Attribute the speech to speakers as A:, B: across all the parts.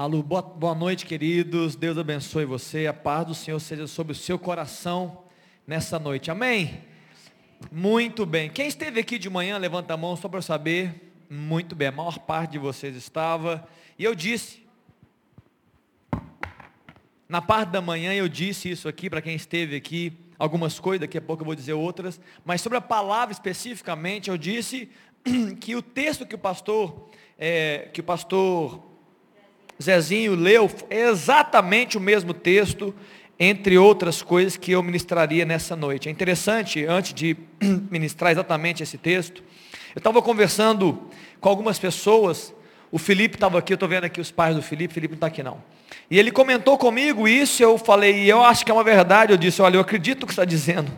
A: Alô, boa, boa noite, queridos. Deus abençoe você. A paz do Senhor seja sobre o seu coração nessa noite. Amém? Muito bem. Quem esteve aqui de manhã, levanta a mão só para saber. Muito bem, a maior parte de vocês estava. E eu disse, na parte da manhã eu disse isso aqui para quem esteve aqui, algumas coisas, daqui a pouco eu vou dizer outras, mas sobre a palavra especificamente, eu disse que o texto que o pastor, é, que o pastor Zezinho leu exatamente o mesmo texto, entre outras coisas que eu ministraria nessa noite. É interessante, antes de ministrar exatamente esse texto, eu estava conversando com algumas pessoas, o Felipe estava aqui, eu estou vendo aqui os pais do Felipe, Felipe não está aqui não. E ele comentou comigo isso, eu falei, eu acho que é uma verdade, eu disse, olha, eu acredito no que está dizendo.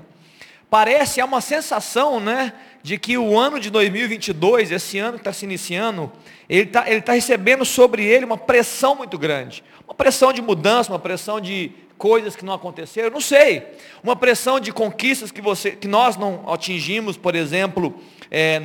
A: Parece, é uma sensação, né, de que o ano de 2022, esse ano que está se iniciando, ele está ele tá recebendo sobre ele uma pressão muito grande. Uma pressão de mudança, uma pressão de coisas que não aconteceram, não sei. Uma pressão de conquistas que, você, que nós não atingimos, por exemplo, é,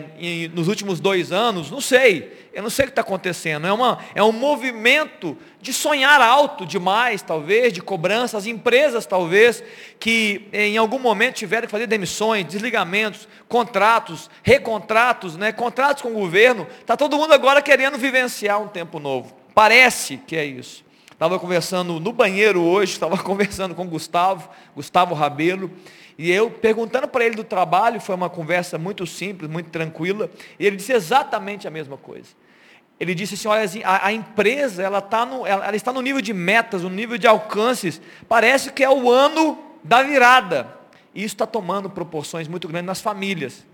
A: nos últimos dois anos, não sei. Eu não sei o que está acontecendo. É, uma, é um movimento de sonhar alto demais, talvez, de cobrança. As empresas, talvez, que em algum momento tiveram que fazer demissões, desligamentos, contratos, recontratos, né, contratos com o governo. Está todo mundo agora querendo vivenciar um tempo novo. Parece que é isso. Estava conversando no banheiro hoje, estava conversando com o Gustavo, Gustavo Rabelo, e eu perguntando para ele do trabalho, foi uma conversa muito simples, muito tranquila, e ele disse exatamente a mesma coisa. Ele disse assim, olha, assim, a, a empresa ela, tá no, ela, ela está no nível de metas, no nível de alcances, parece que é o ano da virada. E isso está tomando proporções muito grandes nas famílias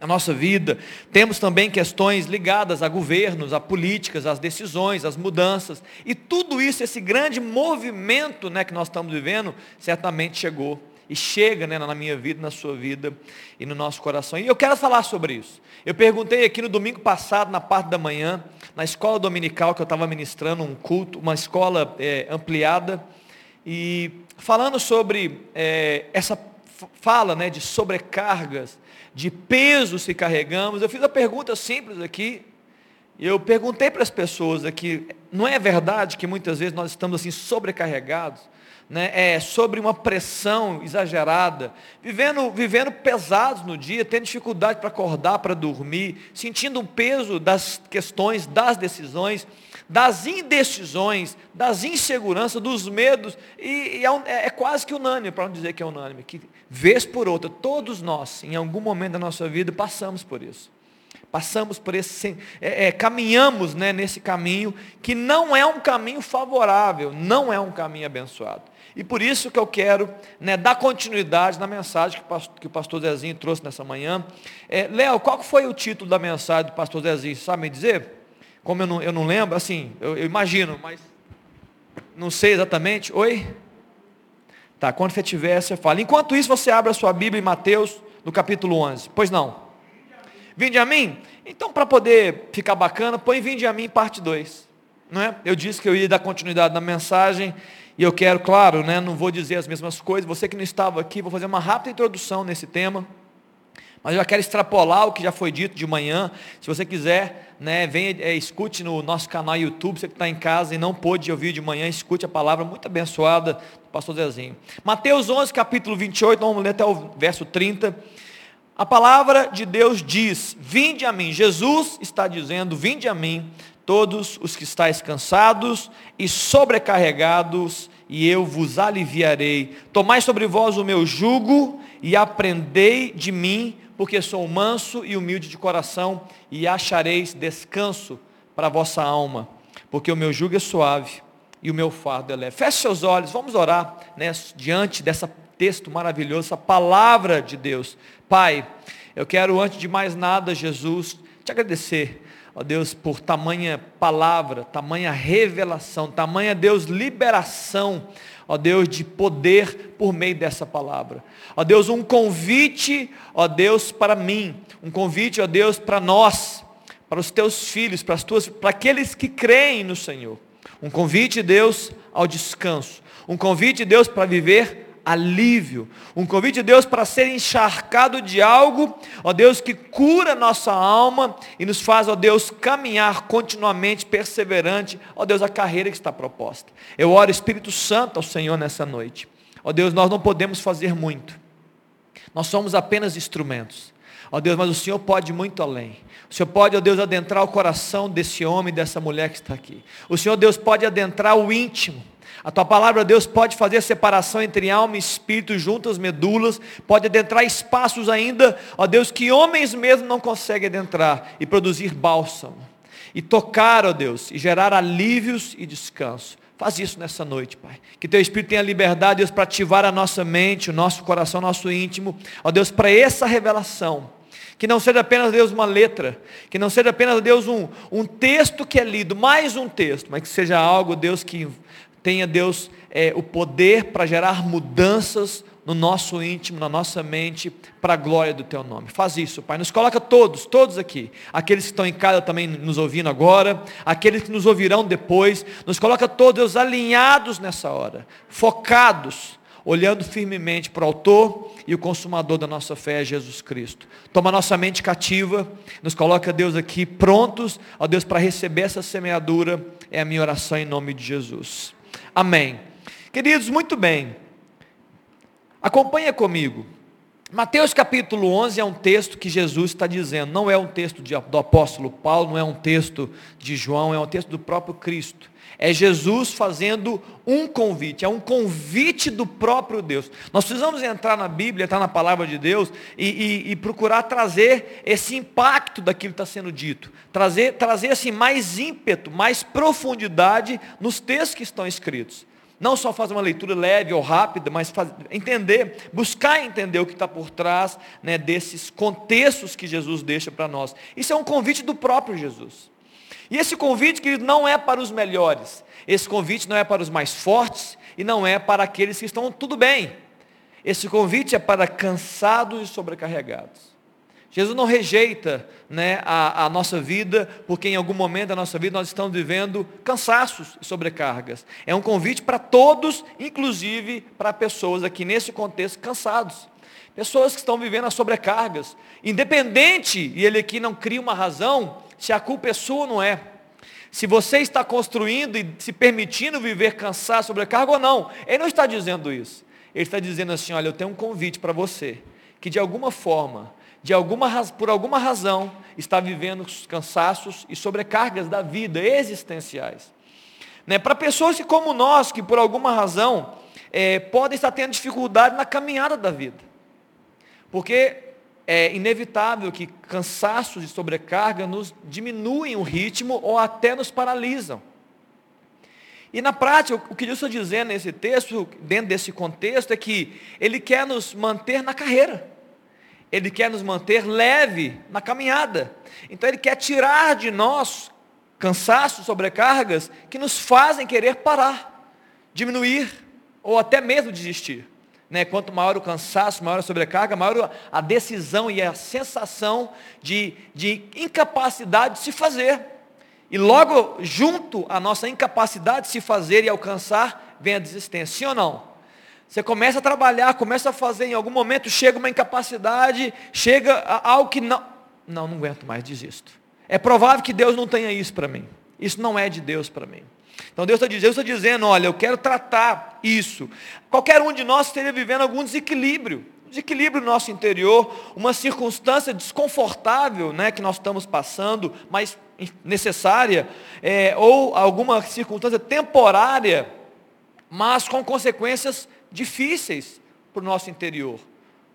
A: a nossa vida. Temos também questões ligadas a governos, a políticas, às decisões, às mudanças. E tudo isso, esse grande movimento né, que nós estamos vivendo, certamente chegou. E chega né, na minha vida, na sua vida e no nosso coração. E eu quero falar sobre isso. Eu perguntei aqui no domingo passado, na parte da manhã, na escola dominical que eu estava ministrando um culto, uma escola é, ampliada, e falando sobre é, essa fala né, de sobrecargas de pesos que carregamos. Eu fiz uma pergunta simples aqui. Eu perguntei para as pessoas aqui, não é verdade que muitas vezes nós estamos assim sobrecarregados, né? É sobre uma pressão exagerada, vivendo, vivendo pesados no dia, tendo dificuldade para acordar, para dormir, sentindo o peso das questões, das decisões, das indecisões, das inseguranças, dos medos, e, e é, é, é, quase que unânime, para não dizer que é unânime, que vez por outra, todos nós, em algum momento da nossa vida, passamos por isso. Passamos por esse, é, é, caminhamos né, nesse caminho que não é um caminho favorável, não é um caminho abençoado. E por isso que eu quero né, dar continuidade na mensagem que o pastor, Zezinho trouxe nessa manhã. É, Léo, qual foi o título da mensagem do pastor Zezinho? Sabe me dizer? Como eu não, eu não lembro, assim, eu, eu imagino, mas não sei exatamente. Oi? Tá, quando você tiver, você fala. Enquanto isso, você abre a sua Bíblia em Mateus, no capítulo 11. Pois não? Vinde a mim? Então, para poder ficar bacana, põe Vinde a mim, parte 2. Não é? Eu disse que eu ia dar continuidade na mensagem, e eu quero, claro, né, não vou dizer as mesmas coisas. Você que não estava aqui, vou fazer uma rápida introdução nesse tema. Mas eu já quero extrapolar o que já foi dito de manhã. Se você quiser, né, venha, é, escute no nosso canal YouTube, você que está em casa e não pôde ouvir de manhã, escute a palavra muito abençoada do pastor Zezinho. Mateus 11, capítulo 28, vamos ler até o verso 30. A palavra de Deus diz, vinde a mim. Jesus está dizendo, vinde a mim, todos os que estáis cansados e sobrecarregados, e eu vos aliviarei. Tomai sobre vós o meu jugo e aprendei de mim, porque sou manso e humilde de coração, e achareis descanso para a vossa alma, porque o meu jugo é suave e o meu fardo é leve. Feche seus olhos, vamos orar né, diante desse texto maravilhoso, essa palavra de Deus. Pai, eu quero antes de mais nada, Jesus, te agradecer, ó Deus, por tamanha palavra, tamanha revelação, tamanha Deus liberação ó Deus, de poder por meio dessa palavra. Ó Deus, um convite, ó Deus, para mim, um convite, ó Deus, para nós, para os teus filhos, para as tuas, para aqueles que creem no Senhor. Um convite, Deus, ao descanso. Um convite, Deus, para viver alívio, um convite de Deus para ser encharcado de algo, ó Deus, que cura nossa alma e nos faz, ó Deus, caminhar continuamente, perseverante, ó Deus, a carreira que está proposta. Eu oro, Espírito Santo, ao Senhor nessa noite. Ó Deus, nós não podemos fazer muito, nós somos apenas instrumentos. Ó Deus, mas o Senhor pode muito além. O Senhor pode, ó Deus, adentrar o coração desse homem, dessa mulher que está aqui. O Senhor, Deus, pode adentrar o íntimo. A tua palavra, Deus, pode fazer separação entre alma e espírito, juntas medulas, pode adentrar espaços ainda, ó Deus, que homens mesmo não conseguem adentrar e produzir bálsamo. E tocar, ó Deus, e gerar alívios e descanso. Faz isso nessa noite, Pai. Que teu Espírito tenha liberdade, Deus, para ativar a nossa mente, o nosso coração, o nosso íntimo. Ó Deus, para essa revelação que não seja apenas, Deus, uma letra, que não seja apenas, Deus, um, um texto que é lido, mais um texto, mas que seja algo, Deus, que tenha, Deus, é, o poder para gerar mudanças no nosso íntimo, na nossa mente, para a glória do Teu nome. Faz isso, Pai. Nos coloca todos, todos aqui. Aqueles que estão em casa também nos ouvindo agora, aqueles que nos ouvirão depois. Nos coloca todos, Deus, alinhados nessa hora, focados olhando firmemente para o autor e o consumador da nossa fé, Jesus Cristo. Toma nossa mente cativa, nos coloca, Deus, aqui prontos, ó Deus, para receber essa semeadura, é a minha oração em nome de Jesus. Amém. Queridos, muito bem. Acompanha comigo. Mateus capítulo 11 é um texto que Jesus está dizendo, não é um texto de, do apóstolo Paulo, não é um texto de João, é um texto do próprio Cristo. É Jesus fazendo um convite, é um convite do próprio Deus. Nós precisamos entrar na Bíblia, entrar na palavra de Deus e, e, e procurar trazer esse impacto daquilo que está sendo dito. Trazer, trazer assim, mais ímpeto, mais profundidade nos textos que estão escritos. Não só fazer uma leitura leve ou rápida, mas fazer, entender, buscar entender o que está por trás né, desses contextos que Jesus deixa para nós. Isso é um convite do próprio Jesus. E esse convite, querido, não é para os melhores. Esse convite não é para os mais fortes e não é para aqueles que estão tudo bem. Esse convite é para cansados e sobrecarregados. Jesus não rejeita né, a, a, nossa vida, porque em algum momento da nossa vida nós estamos vivendo cansaços e sobrecargas. É um convite para todos, inclusive para pessoas aqui nesse contexto cansados. Pessoas que estão vivendo as sobrecargas. Independente, e ele aqui não cria uma razão, se a culpa é sua ou não é. Se você está construindo e se permitindo viver cansado, sobrecarga ou não. Ele não está dizendo isso. Ele está dizendo assim, olha, eu tenho um convite para você, que de alguma forma, de alguma, por alguma razão, está vivendo cansaços e sobrecargas da vida, existenciais. Né? Para pessoas que, como nós, que por alguma razão, é, podem estar tendo dificuldade na caminhada da vida. Porque é inevitável que cansaços e sobrecarga nos diminuem o ritmo ou até nos paralisam. E na prática, o que Deus está dizendo nesse texto, dentro desse contexto, é que Ele quer nos manter na carreira. Ele quer nos manter leve na caminhada. Então Ele quer tirar de nós cansaços, sobrecargas, que nos fazem querer parar, diminuir, ou até mesmo desistir. Né? Quanto maior o cansaço, maior a sobrecarga, maior a decisão e a sensação de, de incapacidade de se fazer. E logo junto à nossa incapacidade de se fazer e alcançar, vem a desistência, sim ou não? Você começa a trabalhar, começa a fazer, em algum momento chega uma incapacidade, chega algo que não. Não, não aguento mais, desisto. É provável que Deus não tenha isso para mim. Isso não é de Deus para mim. Então Deus está dizendo, está dizendo, olha, eu quero tratar isso. Qualquer um de nós esteja vivendo algum desequilíbrio, desequilíbrio no nosso interior, uma circunstância desconfortável, né, que nós estamos passando, mas necessária, é, ou alguma circunstância temporária, mas com consequências difíceis para o nosso interior.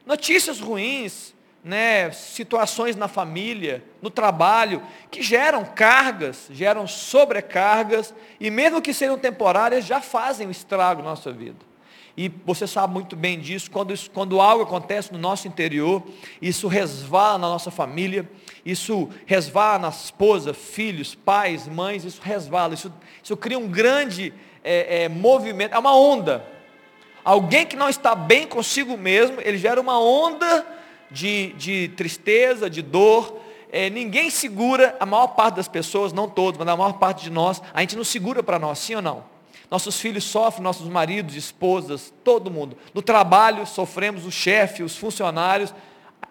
A: Notícias ruins, né, situações na família, no trabalho, que geram cargas, geram sobrecargas, e mesmo que sejam temporárias, já fazem um estrago na nossa vida. E você sabe muito bem disso, quando, isso, quando algo acontece no nosso interior, isso resvala na nossa família, isso resvala na esposa, filhos, pais, mães, isso resvala, isso, isso cria um grande é, é, movimento, é uma onda. Alguém que não está bem consigo mesmo, ele gera uma onda de, de tristeza, de dor. É, ninguém segura, a maior parte das pessoas, não todos, mas a maior parte de nós, a gente não segura para nós, sim ou não? Nossos filhos sofrem, nossos maridos, esposas, todo mundo. No trabalho sofremos o chefe, os funcionários.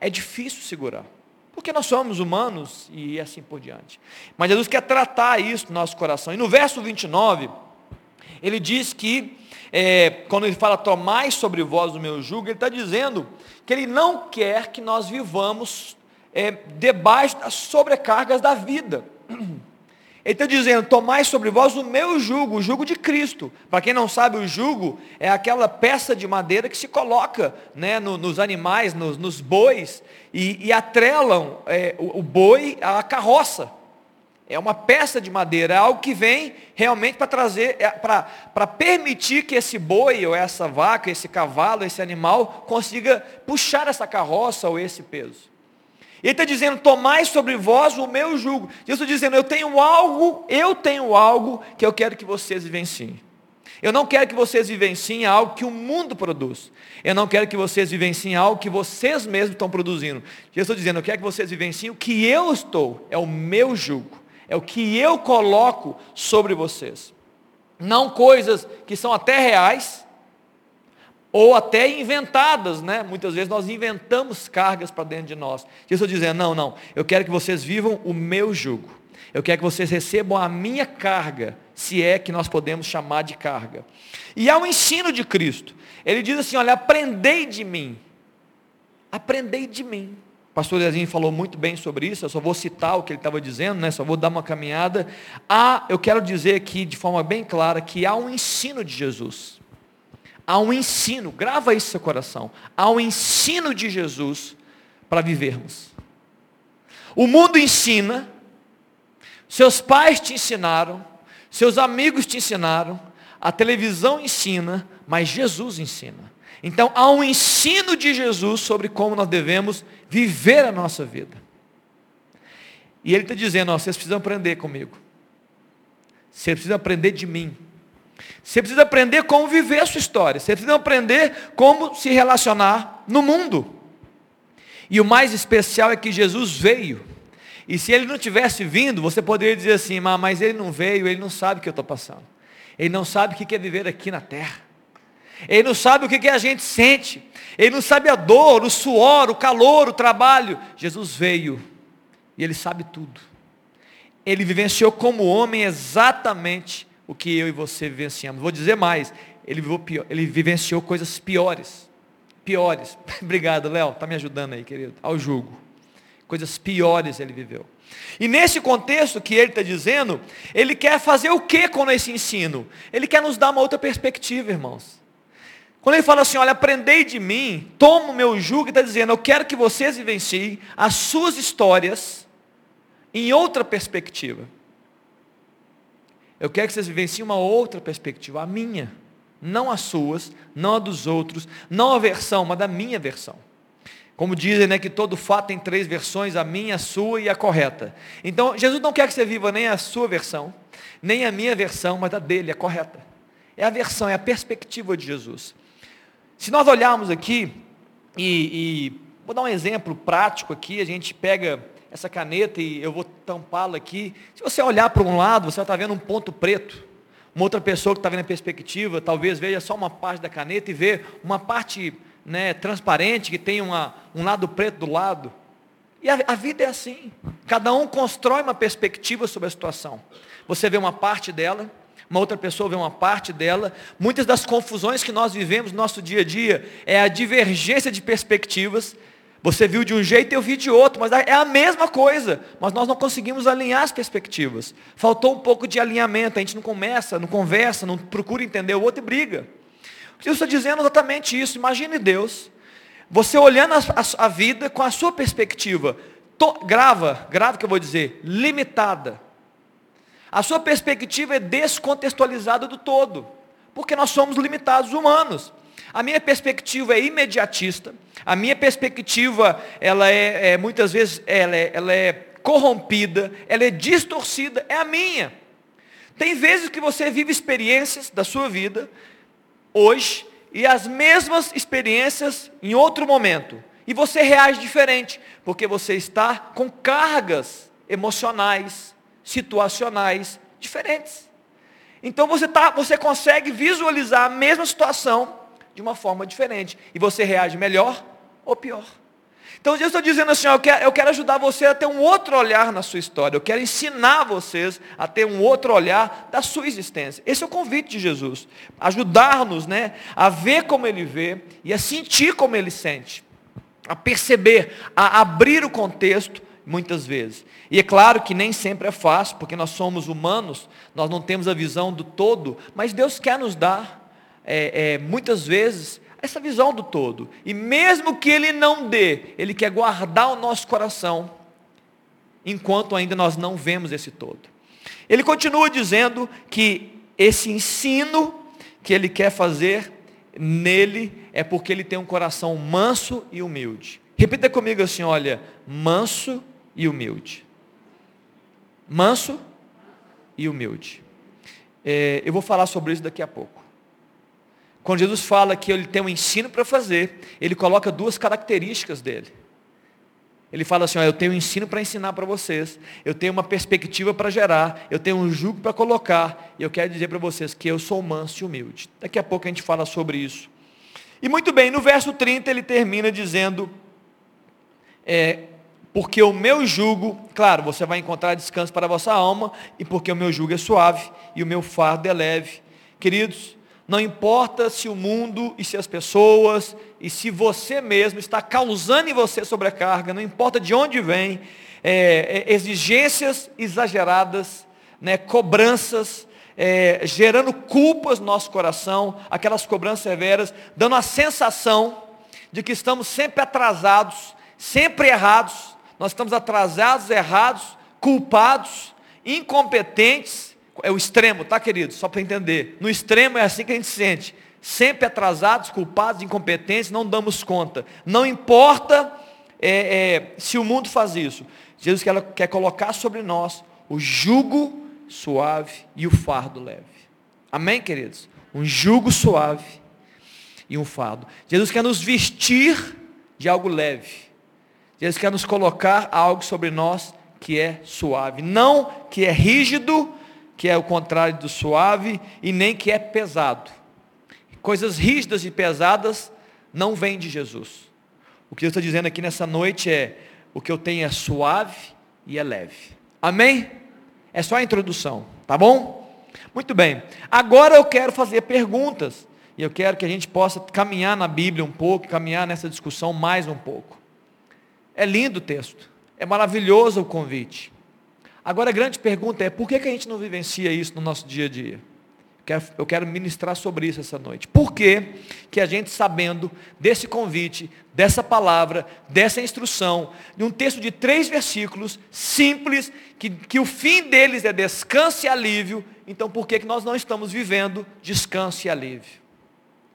A: É difícil segurar. Porque nós somos humanos e assim por diante. Mas Jesus quer tratar isso no nosso coração. E no verso 29, ele diz que, é, quando ele fala, tomai sobre vós o meu jugo, ele está dizendo que ele não quer que nós vivamos é, debaixo das sobrecargas da vida. Ele está dizendo, tomai sobre vós o meu jugo, o jugo de Cristo. Para quem não sabe, o jugo é aquela peça de madeira que se coloca né, no, nos animais, nos, nos bois, e, e atrelam é, o, o boi à carroça. É uma peça de madeira, é algo que vem realmente para trazer, é, para permitir que esse boi, ou essa vaca, esse cavalo, esse animal, consiga puxar essa carroça ou esse peso. Ele está dizendo, tomai sobre vós o meu jugo. Jesus está dizendo, eu tenho algo, eu tenho algo que eu quero que vocês vivenciem. Eu não quero que vocês vivenciem algo que o mundo produz. Eu não quero que vocês vivenciem algo que vocês mesmos estão produzindo. Jesus está dizendo, eu quero que vocês vivenciem o que eu estou, é o meu jugo. É o que eu coloco sobre vocês. Não coisas que são até reais, ou até inventadas, né? Muitas vezes nós inventamos cargas para dentro de nós. Jesus dizendo, não, não, eu quero que vocês vivam o meu jugo. Eu quero que vocês recebam a minha carga, se é que nós podemos chamar de carga. E há um ensino de Cristo. Ele diz assim, olha, aprendei de mim. Aprendei de mim. Pastor Lezinho falou muito bem sobre isso, eu só vou citar o que ele estava dizendo, né? só vou dar uma caminhada. Há, eu quero dizer aqui de forma bem clara que há um ensino de Jesus. Há um ensino, grava isso no seu coração. Há um ensino de Jesus para vivermos. O mundo ensina, seus pais te ensinaram, seus amigos te ensinaram, a televisão ensina, mas Jesus ensina. Então há um ensino de Jesus sobre como nós devemos viver a nossa vida. E ele está dizendo, ó, vocês precisam aprender comigo. Vocês precisam aprender de mim. Você precisa aprender como viver a sua história. Você precisa aprender como se relacionar no mundo. E o mais especial é que Jesus veio. E se ele não tivesse vindo, você poderia dizer assim, mas ele não veio, ele não sabe o que eu estou passando. Ele não sabe o que é viver aqui na terra. Ele não sabe o que a gente sente. Ele não sabe a dor, o suor, o calor, o trabalho. Jesus veio e ele sabe tudo. Ele vivenciou como homem exatamente o que eu e você vivenciamos. Vou dizer mais, ele, pior, ele vivenciou coisas piores. Piores. Obrigado, Léo, está me ajudando aí, querido. Ao julgo. Coisas piores ele viveu. E nesse contexto que ele está dizendo, ele quer fazer o que com esse ensino? Ele quer nos dar uma outra perspectiva, irmãos. Quando ele fala assim, olha, aprendei de mim, toma o meu jugo, está dizendo, eu quero que vocês vivenciem as suas histórias em outra perspectiva. Eu quero que vocês vivenciem uma outra perspectiva, a minha, não as suas, não a dos outros, não a versão, mas da minha versão. Como dizem, né, que todo fato tem três versões, a minha, a sua e a correta. Então, Jesus não quer que você viva nem a sua versão, nem a minha versão, mas a dele, a correta. É a versão, é a perspectiva de Jesus. Se nós olharmos aqui, e, e vou dar um exemplo prático aqui, a gente pega essa caneta e eu vou tampá-la aqui. Se você olhar para um lado, você vai estar vendo um ponto preto. Uma outra pessoa que está vendo a perspectiva, talvez veja só uma parte da caneta e vê uma parte né, transparente que tem uma, um lado preto do lado. E a, a vida é assim. Cada um constrói uma perspectiva sobre a situação. Você vê uma parte dela, uma outra pessoa vê uma parte dela. Muitas das confusões que nós vivemos no nosso dia a dia é a divergência de perspectivas você viu de um jeito e eu vi de outro, mas é a mesma coisa. Mas nós não conseguimos alinhar as perspectivas. Faltou um pouco de alinhamento. A gente não começa, não conversa, não procura entender o outro e briga. Jesus está dizendo exatamente isso. Imagine Deus, você olhando a, a, a vida com a sua perspectiva, to, grava, grava o que eu vou dizer, limitada. A sua perspectiva é descontextualizada do todo, porque nós somos limitados humanos. A minha perspectiva é imediatista. A minha perspectiva, ela é, é muitas vezes, ela é, ela é corrompida, ela é distorcida. É a minha. Tem vezes que você vive experiências da sua vida, hoje, e as mesmas experiências em outro momento. E você reage diferente, porque você está com cargas emocionais, situacionais diferentes. Então você, tá, você consegue visualizar a mesma situação de uma forma diferente. E você reage melhor ou pior. Então Deus está dizendo assim, ó, eu, quero, eu quero ajudar você a ter um outro olhar na sua história. Eu quero ensinar vocês a ter um outro olhar da sua existência. Esse é o convite de Jesus. Ajudar-nos né, a ver como Ele vê e a sentir como Ele sente. A perceber, a abrir o contexto muitas vezes. E é claro que nem sempre é fácil, porque nós somos humanos, nós não temos a visão do todo, mas Deus quer nos dar, é, é, muitas vezes, essa visão do todo. E mesmo que Ele não dê, Ele quer guardar o nosso coração, enquanto ainda nós não vemos esse todo. Ele continua dizendo que esse ensino que Ele quer fazer nele é porque Ele tem um coração manso e humilde. Repita comigo assim: olha, manso e humilde. Manso e humilde. É, eu vou falar sobre isso daqui a pouco. Quando Jesus fala que ele tem um ensino para fazer, ele coloca duas características dele. Ele fala assim: ó, eu tenho um ensino para ensinar para vocês, eu tenho uma perspectiva para gerar, eu tenho um jugo para colocar, e eu quero dizer para vocês que eu sou manso e humilde. Daqui a pouco a gente fala sobre isso. E muito bem, no verso 30 ele termina dizendo: é, porque o meu jugo, claro, você vai encontrar descanso para a vossa alma, e porque o meu jugo é suave e o meu fardo é leve. Queridos, não importa se o mundo e se as pessoas e se você mesmo está causando em você sobrecarga, não importa de onde vem, é, é, exigências exageradas, né, cobranças, é, gerando culpas no nosso coração, aquelas cobranças severas, dando a sensação de que estamos sempre atrasados, sempre errados, nós estamos atrasados, errados, culpados, incompetentes. É o extremo, tá, querido? Só para entender. No extremo é assim que a gente se sente. Sempre atrasados, culpados, incompetentes, não damos conta. Não importa é, é, se o mundo faz isso. Jesus quer, quer colocar sobre nós o jugo suave e o fardo leve. Amém, queridos? Um jugo suave e um fardo. Jesus quer nos vestir de algo leve. Jesus quer nos colocar algo sobre nós que é suave. Não que é rígido, que é o contrário do suave, e nem que é pesado. Coisas rígidas e pesadas não vêm de Jesus. O que Deus está dizendo aqui nessa noite é: o que eu tenho é suave e é leve. Amém? É só a introdução, tá bom? Muito bem. Agora eu quero fazer perguntas. E eu quero que a gente possa caminhar na Bíblia um pouco, caminhar nessa discussão mais um pouco. É lindo o texto. É maravilhoso o convite. Agora a grande pergunta é, por que, que a gente não vivencia isso no nosso dia a dia? Eu quero ministrar sobre isso essa noite. Por que, que a gente, sabendo desse convite, dessa palavra, dessa instrução, de um texto de três versículos, simples, que, que o fim deles é descanso e alívio, então por que, que nós não estamos vivendo descanso e alívio?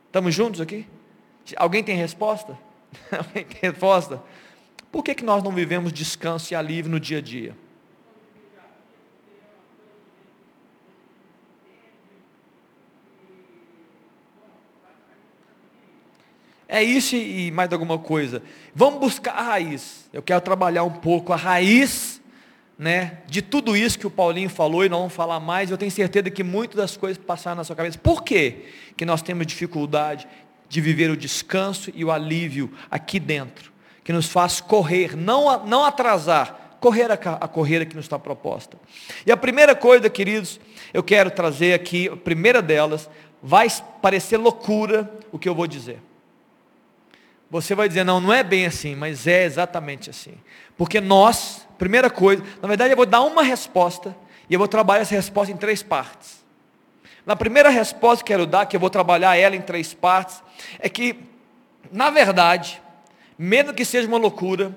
A: Estamos juntos aqui? Alguém tem resposta? Alguém tem resposta? Por que, que nós não vivemos descanso e alívio no dia a dia? É isso e mais alguma coisa. Vamos buscar a raiz. Eu quero trabalhar um pouco a raiz né, de tudo isso que o Paulinho falou e não vamos falar mais. Eu tenho certeza que muitas das coisas passaram na sua cabeça. Por quê que nós temos dificuldade de viver o descanso e o alívio aqui dentro? Que nos faz correr, não, não atrasar, correr a, a corrida que nos está proposta. E a primeira coisa, queridos, eu quero trazer aqui, a primeira delas, vai parecer loucura o que eu vou dizer. Você vai dizer, não, não é bem assim, mas é exatamente assim. Porque nós, primeira coisa, na verdade eu vou dar uma resposta, e eu vou trabalhar essa resposta em três partes. Na primeira resposta que eu quero dar, que eu vou trabalhar ela em três partes, é que, na verdade, mesmo que seja uma loucura,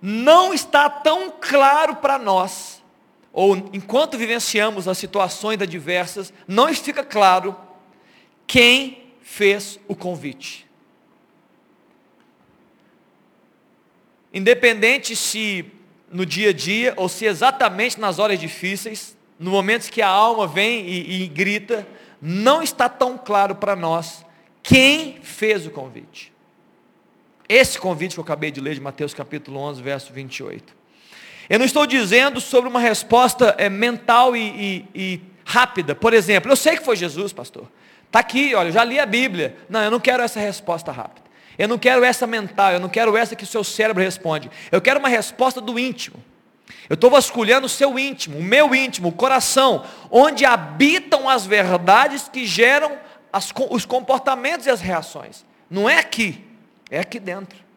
A: não está tão claro para nós, ou enquanto vivenciamos as situações adversas, não fica claro quem fez o convite. Independente se no dia a dia, ou se exatamente nas horas difíceis, no momentos que a alma vem e, e grita, não está tão claro para nós quem fez o convite. Esse convite que eu acabei de ler de Mateus capítulo 11, verso 28. Eu não estou dizendo sobre uma resposta é, mental e, e, e rápida. Por exemplo, eu sei que foi Jesus, pastor. Está aqui, olha, eu já li a Bíblia. Não, eu não quero essa resposta rápida. Eu não quero essa mental, eu não quero essa que o seu cérebro responde. Eu quero uma resposta do íntimo. Eu estou vasculhando o seu íntimo, o meu íntimo, o coração, onde habitam as verdades que geram as, os comportamentos e as reações. Não é aqui, é aqui dentro.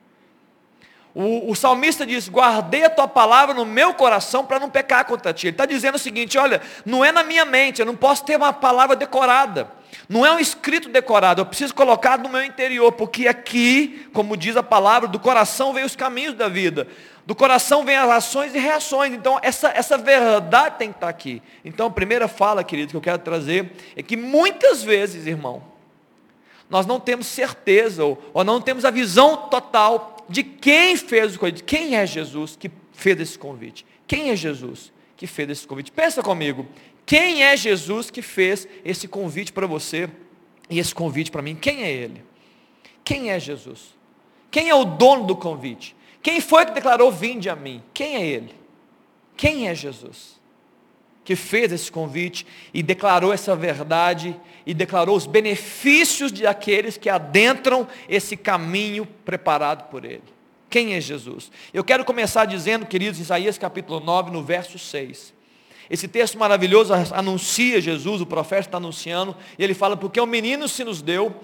A: O, o, salmista diz: Guardei a tua palavra no meu coração para não pecar contra ti. Ele está dizendo o seguinte: olha, não é na minha mente, eu não posso ter uma palavra decorada. Não é um escrito decorado, eu preciso colocar no meu interior, porque aqui, como diz a palavra, do coração vem os caminhos da vida. Do coração vem as ações e reações. Então, essa, essa verdade tem que estar aqui. Então, a primeira fala, querido, que eu quero trazer é que muitas vezes, irmão, nós não temos certeza ou, ou não temos a visão total de quem fez o convite. Quem é Jesus que fez esse convite? Quem é Jesus que fez esse convite? Pensa comigo. Quem é Jesus que fez esse convite para você e esse convite para mim? Quem é ele? Quem é Jesus? Quem é o dono do convite? Quem foi que declarou vinde a mim? Quem é ele? Quem é Jesus? Que fez esse convite e declarou essa verdade e declarou os benefícios de aqueles que adentram esse caminho preparado por ele. Quem é Jesus? Eu quero começar dizendo, queridos, Isaías capítulo 9, no verso 6. Esse texto maravilhoso anuncia Jesus, o profeta está anunciando, e ele fala, porque o menino se nos deu,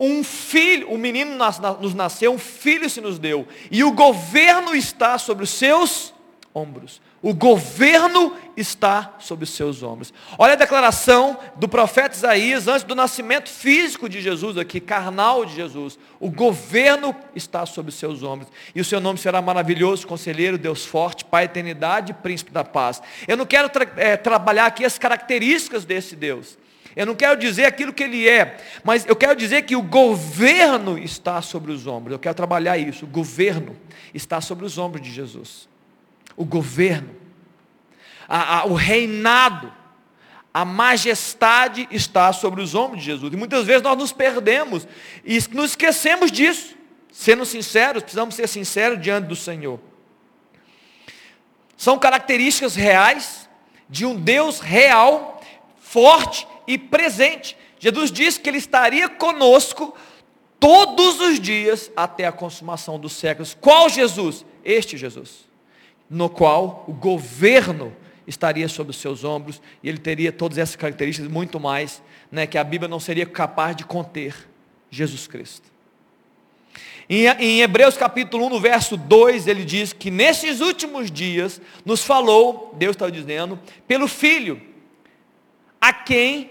A: um filho, o menino nos nasceu, um filho se nos deu, e o governo está sobre os seus ombros. O governo está sobre os seus ombros. Olha a declaração do profeta Isaías antes do nascimento físico de Jesus aqui, carnal de Jesus. O governo está sobre os seus ombros. E o seu nome será maravilhoso, conselheiro, Deus forte, Pai eternidade, príncipe da paz. Eu não quero tra é, trabalhar aqui as características desse Deus. Eu não quero dizer aquilo que ele é, mas eu quero dizer que o governo está sobre os ombros. Eu quero trabalhar isso. O governo está sobre os ombros de Jesus o governo, a, a, o reinado, a majestade está sobre os ombros de Jesus. E muitas vezes nós nos perdemos e nos esquecemos disso. Sendo sinceros, precisamos ser sinceros diante do Senhor. São características reais de um Deus real, forte e presente. Jesus disse que Ele estaria conosco todos os dias até a consumação dos séculos. Qual Jesus? Este Jesus no qual o governo estaria sobre os seus ombros e ele teria todas essas características muito mais, né, que a Bíblia não seria capaz de conter Jesus Cristo. Em, em Hebreus capítulo 1, no verso 2, ele diz que nesses últimos dias nos falou, Deus está dizendo, pelo Filho, a quem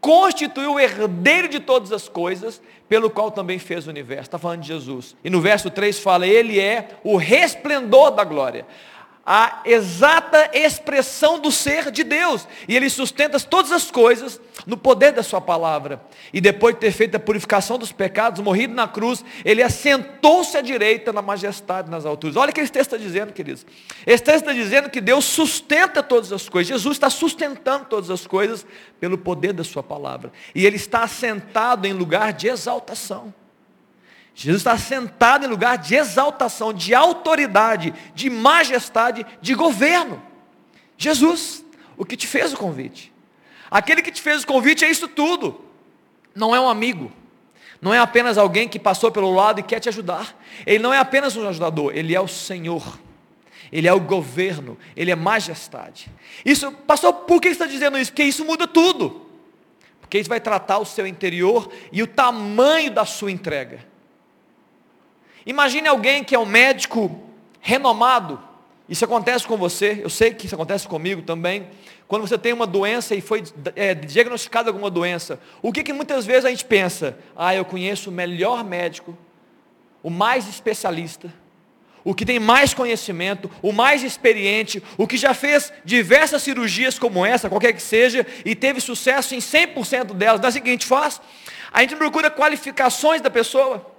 A: constituiu o herdeiro de todas as coisas, pelo qual também fez o universo. Está falando de Jesus. E no verso 3 fala, ele é o resplendor da glória a exata expressão do ser de Deus. E ele sustenta todas as coisas no poder da sua palavra. E depois de ter feito a purificação dos pecados, morrido na cruz, ele assentou-se à direita na majestade nas alturas. Olha o que esse texto está dizendo, queridos. Esse texto está dizendo que Deus sustenta todas as coisas. Jesus está sustentando todas as coisas pelo poder da sua palavra. E ele está assentado em lugar de exaltação. Jesus está sentado em lugar de exaltação, de autoridade, de majestade, de governo. Jesus, o que te fez o convite. Aquele que te fez o convite é isso tudo. Não é um amigo. Não é apenas alguém que passou pelo lado e quer te ajudar. Ele não é apenas um ajudador, ele é o Senhor. Ele é o governo, ele é majestade. Isso, pastor, por que está dizendo isso? Porque isso muda tudo. Porque isso vai tratar o seu interior e o tamanho da sua entrega. Imagine alguém que é um médico renomado. Isso acontece com você, eu sei que isso acontece comigo também. Quando você tem uma doença e foi é, diagnosticada alguma doença, o que, que muitas vezes a gente pensa? Ah, eu conheço o melhor médico, o mais especialista, o que tem mais conhecimento, o mais experiente, o que já fez diversas cirurgias como essa, qualquer que seja, e teve sucesso em 100% delas. Não é assim que a gente faz? A gente procura qualificações da pessoa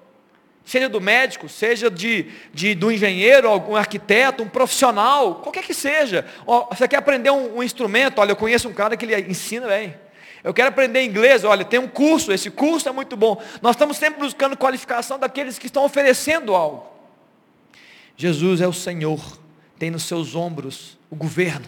A: seja do médico, seja de, de, do engenheiro, algum arquiteto, um profissional, qualquer que seja. Você quer aprender um, um, instrumento? Olha, eu conheço um cara que ele ensina bem. Eu quero aprender inglês, olha, tem um curso, esse curso é muito bom. Nós estamos sempre buscando qualificação daqueles que estão oferecendo algo. Jesus é o Senhor, tem nos seus ombros o governo.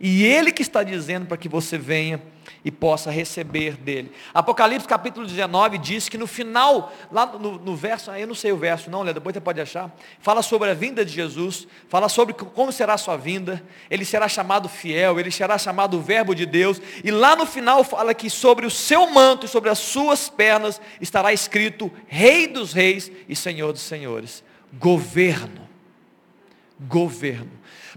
A: E Ele que está dizendo para que você venha e possa receber dele. Apocalipse capítulo 19 diz que no final, lá no, no verso, eu não sei o verso não, depois você pode achar, fala sobre a vinda de Jesus, fala sobre como será a sua vinda, ele será chamado fiel, ele será chamado verbo de Deus, e lá no final fala que sobre o seu manto e sobre as suas pernas estará escrito Rei dos Reis e Senhor dos Senhores. Governo. Governo.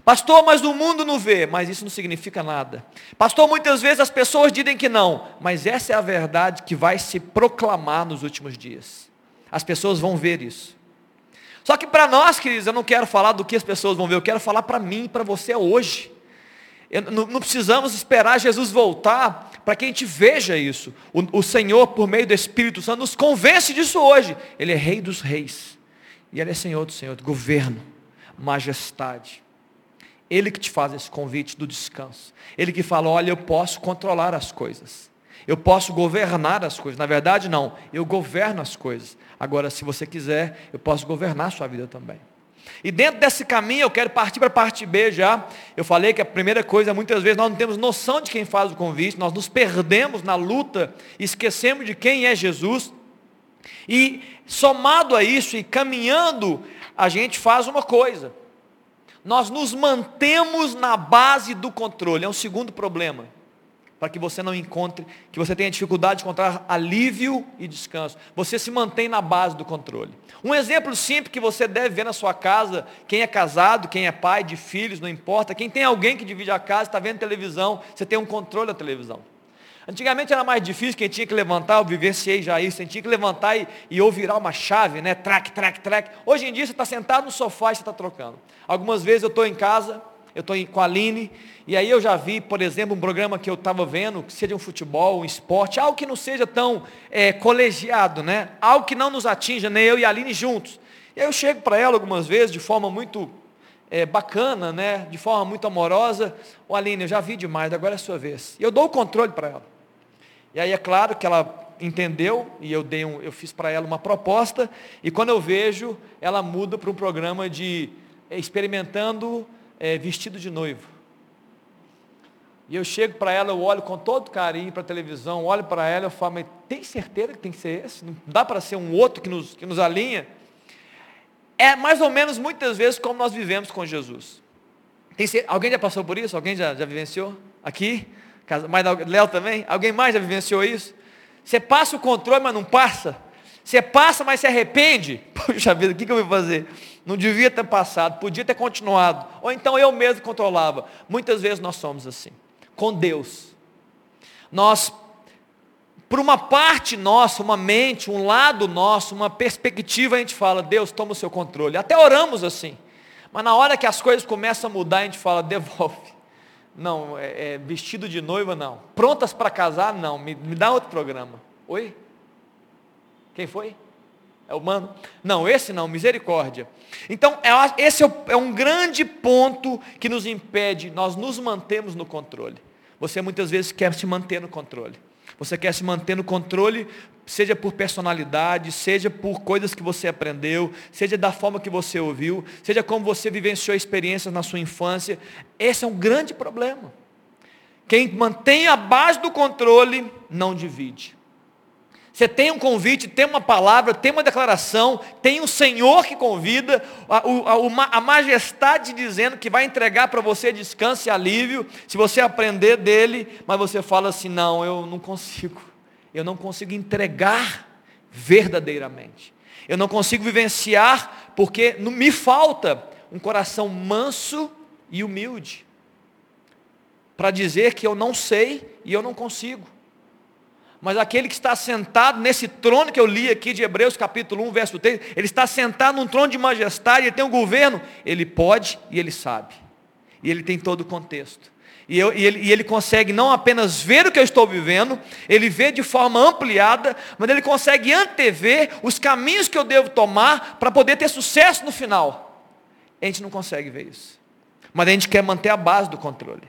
A: Pastor, mas o mundo não vê, mas isso não significa nada. Pastor, muitas vezes as pessoas dizem que não, mas essa é a verdade que vai se proclamar nos últimos dias. As pessoas vão ver isso. Só que para nós, queridos, eu não quero falar do que as pessoas vão ver, eu quero falar para mim para você hoje. Eu, não, não, precisamos esperar Jesus voltar para que a gente veja isso. O, o Senhor, por meio do Espírito Santo, nos convence disso hoje. Ele é Rei dos Reis. E Ele é Senhor do Senhor, governo, majestade. Ele que te faz esse convite do descanso. Ele que fala: olha, eu posso controlar as coisas. Eu posso governar as coisas. Na verdade, não. Eu governo as coisas. Agora, se você quiser, eu posso governar a sua vida também. E dentro desse caminho, eu quero partir para a parte B já. Eu falei que a primeira coisa, muitas vezes, nós não temos noção de quem faz o convite, nós nos perdemos na luta, esquecemos de quem é Jesus. E somado a isso e caminhando, a gente faz uma coisa nós nos mantemos na base do controle. É um segundo problema. Para que você não encontre, que você tenha dificuldade de encontrar alívio e descanso. Você se mantém na base do controle. Um exemplo simples que você deve ver na sua casa, quem é casado, quem é pai de filhos, não importa, quem tem alguém que divide a casa, está vendo televisão, você tem um controle da televisão. Antigamente era mais difícil, quem tinha que levantar, eu vivenciei já isso, quem tinha que levantar e, e uma chave, né? Track, track, track. Hoje em dia você está sentado no sofá e você está trocando. Algumas vezes eu estou em casa, eu estou com a Aline, e aí eu já vi, por exemplo, um programa que eu estava vendo, que seja um futebol, um esporte, algo que não seja tão é, colegiado, né? Algo que não nos atinja, nem eu e a Aline juntos. E aí eu chego para ela algumas vezes, de forma muito é, bacana, né? de forma muito amorosa, ô Aline, eu já vi demais, agora é a sua vez. E eu dou o controle para ela. E aí é claro que ela entendeu e eu dei um, eu fiz para ela uma proposta e quando eu vejo ela muda para um programa de é, experimentando é, vestido de noivo. E eu chego para ela, eu olho com todo carinho para a televisão, olho para ela, eu falo, mas tem certeza que tem que ser esse? Não dá para ser um outro que nos, que nos alinha? É mais ou menos muitas vezes como nós vivemos com Jesus. Tem, alguém já passou por isso? Alguém já, já vivenciou? Aqui? Mas Léo também? Alguém mais já vivenciou isso? Você passa o controle, mas não passa. Você passa, mas se arrepende. Puxa vida, o que, que eu vou fazer? Não devia ter passado, podia ter continuado. Ou então eu mesmo controlava. Muitas vezes nós somos assim. Com Deus. Nós, por uma parte nossa, uma mente, um lado nosso, uma perspectiva, a gente fala, Deus, toma o seu controle. Até oramos assim. Mas na hora que as coisas começam a mudar, a gente fala, devolve. Não, é, é vestido de noiva não. Prontas para casar não. Me, me dá outro programa. Oi? Quem foi? É o mano? Não, esse não, misericórdia. Então, é, esse é um grande ponto que nos impede, nós nos mantemos no controle. Você muitas vezes quer se manter no controle. Você quer se manter no controle, seja por personalidade, seja por coisas que você aprendeu, seja da forma que você ouviu, seja como você vivenciou experiências na sua infância. Esse é um grande problema. Quem mantém a base do controle não divide. Você tem um convite, tem uma palavra, tem uma declaração, tem um Senhor que convida, a, a, a majestade dizendo que vai entregar para você descanso e alívio, se você aprender dele, mas você fala assim, não, eu não consigo, eu não consigo entregar verdadeiramente, eu não consigo vivenciar, porque me falta um coração manso e humilde, para dizer que eu não sei e eu não consigo mas aquele que está sentado nesse trono que eu li aqui de Hebreus capítulo 1, verso 3, ele está sentado num trono de majestade, ele tem um governo, ele pode e ele sabe. E ele tem todo o contexto. E, eu, e, ele, e ele consegue não apenas ver o que eu estou vivendo, ele vê de forma ampliada, mas ele consegue antever os caminhos que eu devo tomar para poder ter sucesso no final. A gente não consegue ver isso. Mas a gente quer manter a base do controle.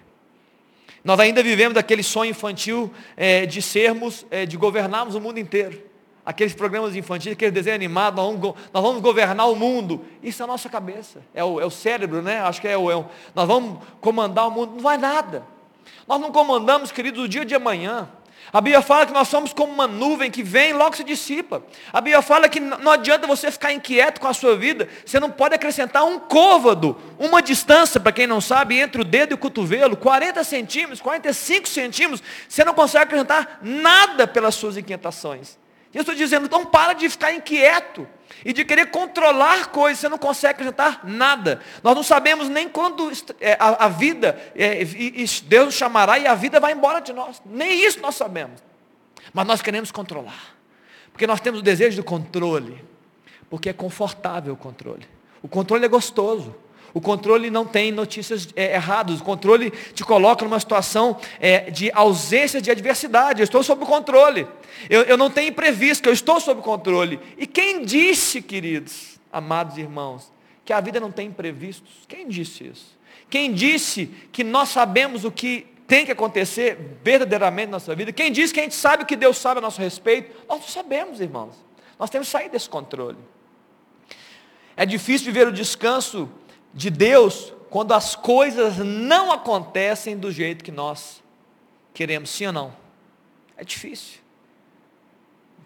A: Nós ainda vivemos aquele sonho infantil é, de sermos, é, de governarmos o mundo inteiro. Aqueles programas infantis, aquele desenho animado, nós vamos, nós vamos governar o mundo. Isso é a nossa cabeça, é o, é o cérebro, né? Acho que é o, é o, Nós vamos comandar o mundo. Não vai nada. Nós não comandamos, queridos, o dia de amanhã. A Bíblia fala que nós somos como uma nuvem que vem e logo se dissipa. A Bíblia fala que não adianta você ficar inquieto com a sua vida, você não pode acrescentar um côvado, uma distância, para quem não sabe, entre o dedo e o cotovelo, 40 centímetros, 45 centímetros, você não consegue acrescentar nada pelas suas inquietações. Eu estou dizendo, então para de ficar inquieto e de querer controlar coisas, você não consegue acrescentar nada. Nós não sabemos nem quando é, a, vida, é, Deus chamará e a vida vai embora de nós. Nem isso nós sabemos. Mas nós queremos controlar. Porque nós temos o desejo do controle. Porque é confortável o controle. O controle é gostoso. O controle não tem notícias é, erradas. O controle te coloca numa situação é, de ausência de adversidade. Eu estou sob controle. Eu, eu não tenho imprevisto, eu estou sob controle. E quem disse, queridos, amados irmãos, que a vida não tem imprevistos? Quem disse isso? Quem disse que nós sabemos o que tem que acontecer verdadeiramente na nossa vida? Quem disse que a gente sabe o que Deus sabe a nosso respeito? Nós não sabemos, irmãos. Nós temos que sair desse controle. É difícil viver o descanso de Deus quando as coisas não acontecem do jeito que nós queremos, sim ou não? É difícil.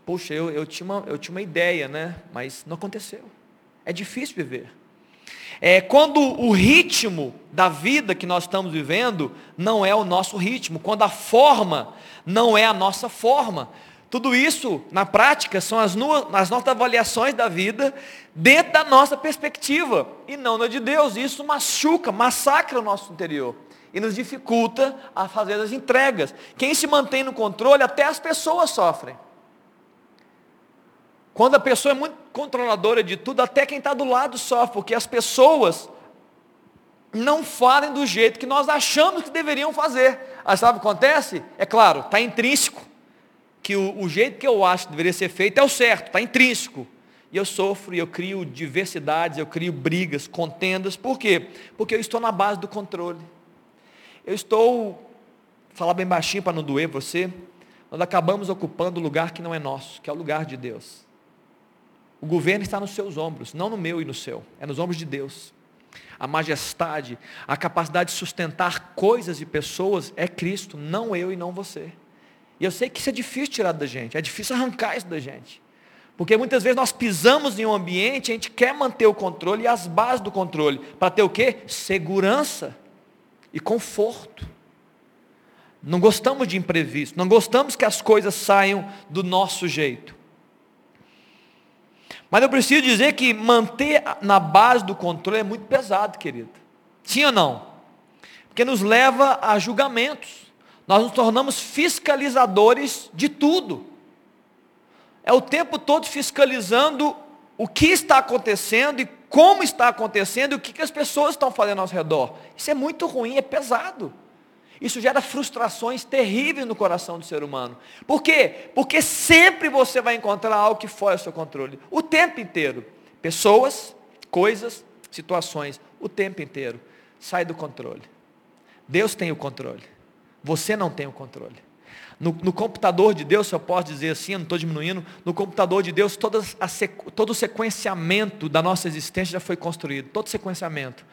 A: Puxa, eu, eu, tinha uma, eu tinha uma ideia, né? Mas não aconteceu. É difícil viver. É, quando o ritmo da vida que nós estamos vivendo não é o nosso ritmo, quando a forma não é a nossa forma, tudo isso, na prática, são as, as nossas avaliações da vida dentro da nossa perspectiva e não na de Deus. Isso machuca, massacra o nosso interior e nos dificulta a fazer as entregas. Quem se mantém no controle, até as pessoas sofrem. Quando a pessoa é muito controladora de tudo, até quem está do lado sofre, porque as pessoas não falem do jeito que nós achamos que deveriam fazer. Aí sabe o que acontece? É claro, está intrínseco que o, o jeito que eu acho que deveria ser feito é o certo, está intrínseco. E eu sofro e eu crio diversidades, eu crio brigas, contendas. Por quê? Porque eu estou na base do controle. Eu estou, falar bem baixinho para não doer você, nós acabamos ocupando o lugar que não é nosso, que é o lugar de Deus. O governo está nos seus ombros, não no meu e no seu, é nos ombros de Deus. A majestade, a capacidade de sustentar coisas e pessoas é Cristo, não eu e não você. E eu sei que isso é difícil tirar da gente, é difícil arrancar isso da gente. Porque muitas vezes nós pisamos em um ambiente, a gente quer manter o controle e as bases do controle. Para ter o quê? Segurança e conforto. Não gostamos de imprevisto, não gostamos que as coisas saiam do nosso jeito. Mas eu preciso dizer que manter na base do controle é muito pesado, querido. Sim ou não? Porque nos leva a julgamentos nós nos tornamos fiscalizadores de tudo. É o tempo todo fiscalizando o que está acontecendo e como está acontecendo e o que, as pessoas estão fazendo ao redor. Isso é muito ruim, é pesado. Isso gera frustrações terríveis no coração do ser humano. Por quê? Porque sempre você vai encontrar algo que foge ao seu controle. O tempo inteiro. Pessoas, coisas, situações. O tempo inteiro. Sai do controle. Deus tem o controle. Você não tem o controle. No, no, computador de Deus, se eu posso dizer assim, eu não estou diminuindo, no computador de Deus, a, todo o sequenciamento da nossa existência já foi construído, todo sequenciamento.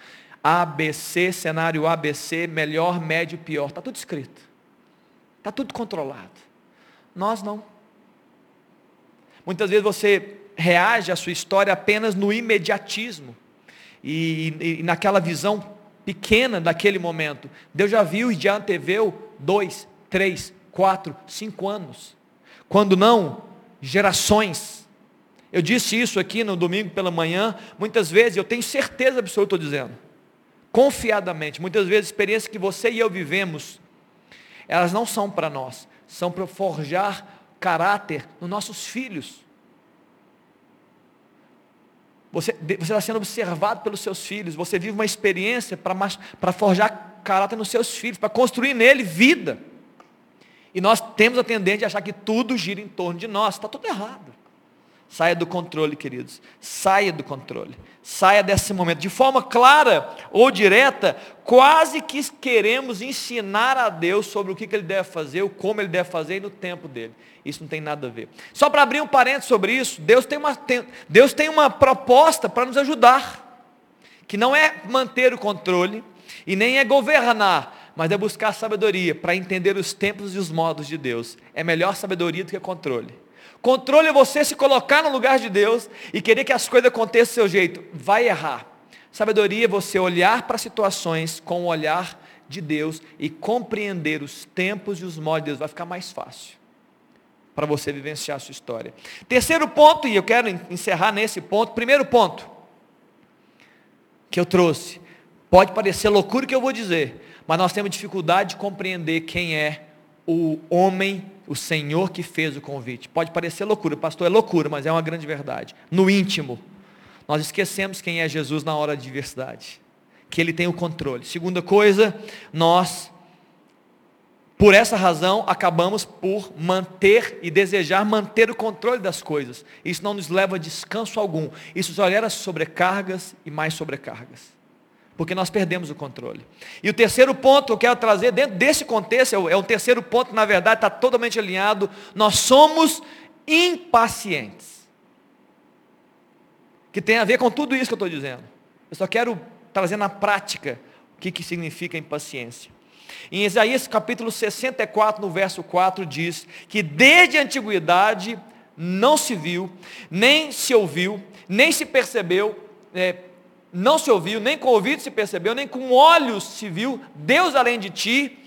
A: ABC, cenário ABC, melhor, médio, pior, está tudo escrito. Está tudo controlado. Nós não. Muitas vezes você reage à sua história apenas no imediatismo. E, e, e naquela visão pequena daquele momento. Deus já viu e já anteveu dois, três, quatro, cinco anos. Quando não, gerações. Eu disse isso aqui no domingo pela manhã, muitas vezes, eu tenho certeza absoluta, estou dizendo, confiadamente, muitas vezes experiências que você e eu vivemos, elas não são para nós, são para forjar caráter nos nossos filhos. Você, você está sendo observado pelos seus filhos. Você vive uma experiência para forjar caráter nos seus filhos, para construir nele vida. E nós temos a tendência a achar que tudo gira em torno de nós. Está tudo errado. Saia do controle, queridos. Saia do controle. Saia desse momento. De forma clara ou direta, quase que queremos ensinar a Deus sobre o que ele deve fazer, o como ele deve fazer e no tempo dele. Isso não tem nada a ver. Só para abrir um parênteses sobre isso, Deus tem uma, tem, Deus tem uma proposta para nos ajudar. Que não é manter o controle e nem é governar, mas é buscar sabedoria para entender os tempos e os modos de Deus. É melhor sabedoria do que controle. Controle é você se colocar no lugar de Deus e querer que as coisas aconteçam do seu jeito. Vai errar. Sabedoria é você olhar para situações com o olhar de Deus e compreender os tempos e os modos de Deus. Vai ficar mais fácil para você vivenciar a sua história. Terceiro ponto, e eu quero encerrar nesse ponto. Primeiro ponto que eu trouxe. Pode parecer loucura o que eu vou dizer, mas nós temos dificuldade de compreender quem é o homem, o Senhor que fez o convite. Pode parecer loucura, pastor, é loucura, mas é uma grande verdade. No íntimo, nós esquecemos quem é Jesus na hora de diversidade, que ele tem o controle. Segunda coisa, nós por essa razão, acabamos por manter e desejar manter o controle das coisas. Isso não nos leva a descanso algum. Isso só gera sobrecargas e mais sobrecargas porque nós perdemos o controle. E o terceiro ponto que eu quero trazer dentro desse contexto, é, é um terceiro ponto na verdade está totalmente alinhado, nós somos impacientes. Que tem a ver com tudo isso que eu estou dizendo. Eu só quero trazer na prática o que, que significa impaciência. Em Isaías capítulo 64, no verso 4, diz que desde a antiguidade não se viu, nem se ouviu, nem se percebeu, é, não se ouviu, nem com ouvido se percebeu, nem com olhos se viu, Deus além de ti,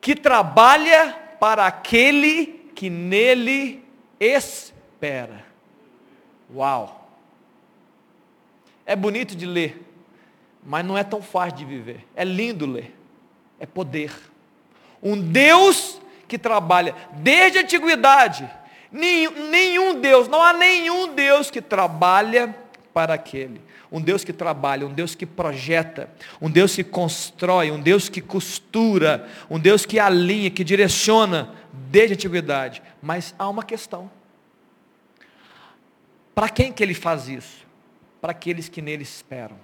A: que trabalha para aquele que nele espera. Uau! É bonito de ler, mas não é tão fácil de viver. É lindo ler, é poder. Um Deus que trabalha desde a antiguidade. Nenhum, nenhum Deus, não há nenhum Deus que trabalha para aquele um Deus que trabalha, um Deus que projeta, um Deus que constrói, um Deus que costura, um Deus que alinha, que direciona desde a antiguidade. Mas há uma questão. Para quem que ele faz isso? Para aqueles que nele esperam.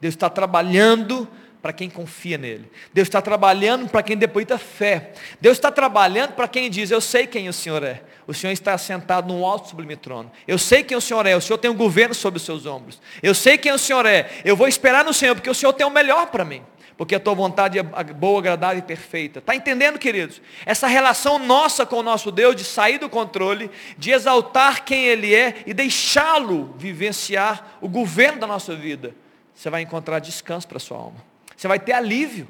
A: Deus está trabalhando para quem confia nele. Deus está trabalhando para quem deposita fé. Deus está trabalhando para quem diz, eu sei quem o Senhor é. O Senhor está sentado num alto sublime trono. Eu sei quem o Senhor é. O Senhor tem um governo sobre os seus ombros. Eu sei quem o Senhor é. Eu vou esperar no Senhor, porque o Senhor tem o melhor para mim. Porque a tua vontade é boa, agradável e perfeita. Está entendendo, queridos? Essa relação nossa com o nosso Deus, de sair do controle, de exaltar quem Ele é e deixá-lo vivenciar o governo da nossa vida. Você vai encontrar descanso para a sua alma. Você vai ter alívio.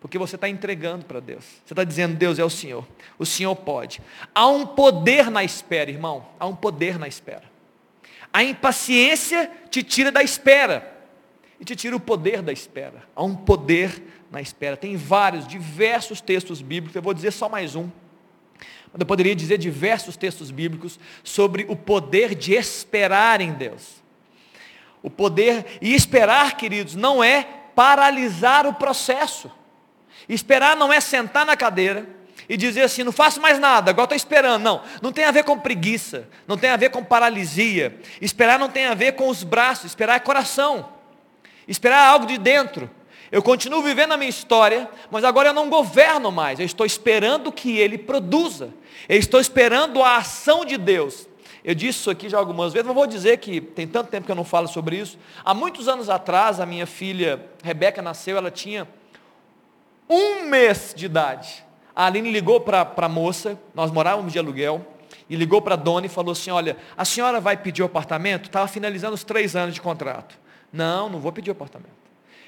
A: Porque você está entregando para Deus. Você está dizendo, Deus é o Senhor. O Senhor pode. Há um poder na espera, irmão. Há um poder na espera. A impaciência te tira da espera. E te tira o poder da espera. Há um poder na espera. Tem vários, diversos textos bíblicos. Eu vou dizer só mais um. Eu poderia dizer diversos textos bíblicos sobre o poder de esperar em Deus. O poder, e esperar, queridos, não é paralisar o processo. Esperar não é sentar na cadeira e dizer assim, não faço mais nada, agora estou esperando. Não, não tem a ver com preguiça, não tem a ver com paralisia. Esperar não tem a ver com os braços, esperar é coração. Esperar é algo de dentro. Eu continuo vivendo a minha história, mas agora eu não governo mais. Eu estou esperando que Ele produza. Eu estou esperando a ação de Deus. Eu disse isso aqui já algumas vezes, mas vou dizer que tem tanto tempo que eu não falo sobre isso. Há muitos anos atrás, a minha filha Rebeca nasceu, ela tinha um mês de idade. A Aline ligou para a moça, nós morávamos de aluguel, e ligou para a dona e falou assim, olha, a senhora vai pedir o apartamento? Estava finalizando os três anos de contrato. Não, não vou pedir o apartamento.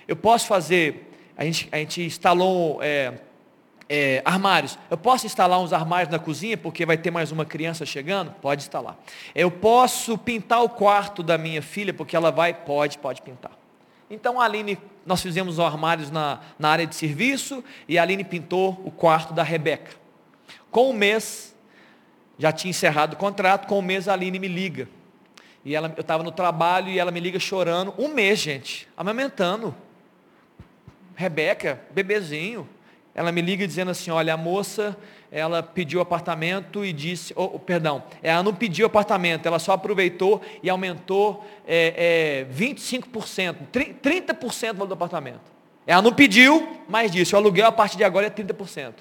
A: Eu posso fazer, a gente, a gente instalou é, é, armários. Eu posso instalar uns armários na cozinha porque vai ter mais uma criança chegando? Pode instalar. Eu posso pintar o quarto da minha filha porque ela vai? Pode, pode pintar. Então a Aline, nós fizemos os armários na, na área de serviço e a Aline pintou o quarto da Rebeca. Com um mês, já tinha encerrado o contrato, com um mês a Aline me liga. E ela, eu estava no trabalho e ela me liga chorando. Um mês, gente, amamentando. Rebeca, bebezinho. Ela me liga dizendo assim, olha, a moça ela pediu apartamento e disse, oh, perdão, ela não pediu apartamento, ela só aproveitou e aumentou é, é, 25%, 30% do valor do apartamento. Ela não pediu, mas disse, o aluguel a partir de agora é 30%.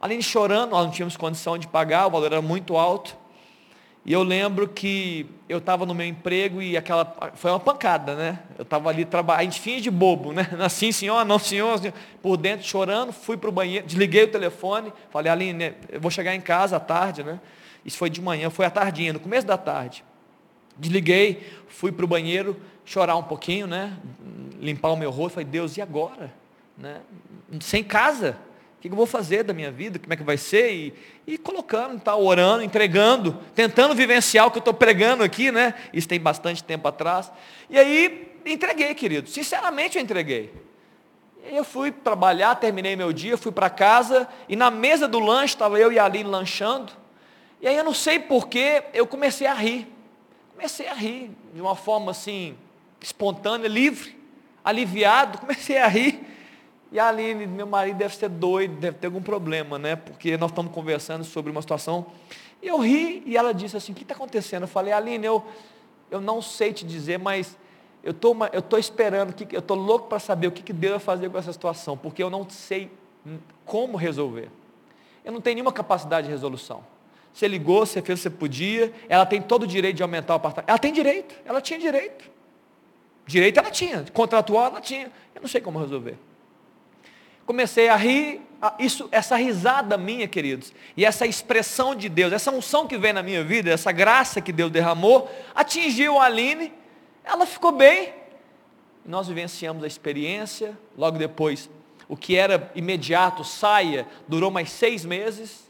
A: Além de chorando, nós não tínhamos condição de pagar, o valor era muito alto. E eu lembro que eu estava no meu emprego e aquela. Foi uma pancada, né? Eu estava ali trabalhando, a gente finge de bobo, né? Assim, senhor, não, senhor, senhor. Por dentro, chorando, fui para o banheiro, desliguei o telefone, falei, Aline, eu vou chegar em casa à tarde, né? Isso foi de manhã, foi à tardinha, no começo da tarde. Desliguei, fui para o banheiro, chorar um pouquinho, né? Limpar o meu rosto, falei, Deus, e agora? Né? Sem casa, o que eu vou fazer da minha vida? Como é que vai ser? E, e colocando, tá, orando, entregando, tentando vivenciar o que eu estou pregando aqui, né? Isso tem bastante tempo atrás. E aí, entreguei, querido. Sinceramente, eu entreguei. Eu fui trabalhar, terminei meu dia, fui para casa, e na mesa do lanche, estava eu e a Aline lanchando. E aí eu não sei porquê, eu comecei a rir. Comecei a rir de uma forma assim, espontânea, livre, aliviado, comecei a rir. E a Aline, meu marido deve ser doido, deve ter algum problema, né? Porque nós estamos conversando sobre uma situação. E eu ri e ela disse assim, o que está acontecendo? Eu falei, Aline, eu, eu não sei te dizer, mas eu tô, estou esperando, que, eu estou louco para saber o que, que Deus vai fazer com essa situação, porque eu não sei como resolver. Eu não tenho nenhuma capacidade de resolução. Você ligou, você fez o que você podia, ela tem todo o direito de aumentar o apartamento. Ela tem direito, ela tinha direito. Direito ela tinha, contratual ela tinha. Eu não sei como resolver comecei a rir, isso, essa risada minha, queridos, e essa expressão de Deus, essa unção que vem na minha vida, essa graça que Deus derramou, atingiu a Aline, ela ficou bem, nós vivenciamos a experiência, logo depois, o que era imediato, saia, durou mais seis meses,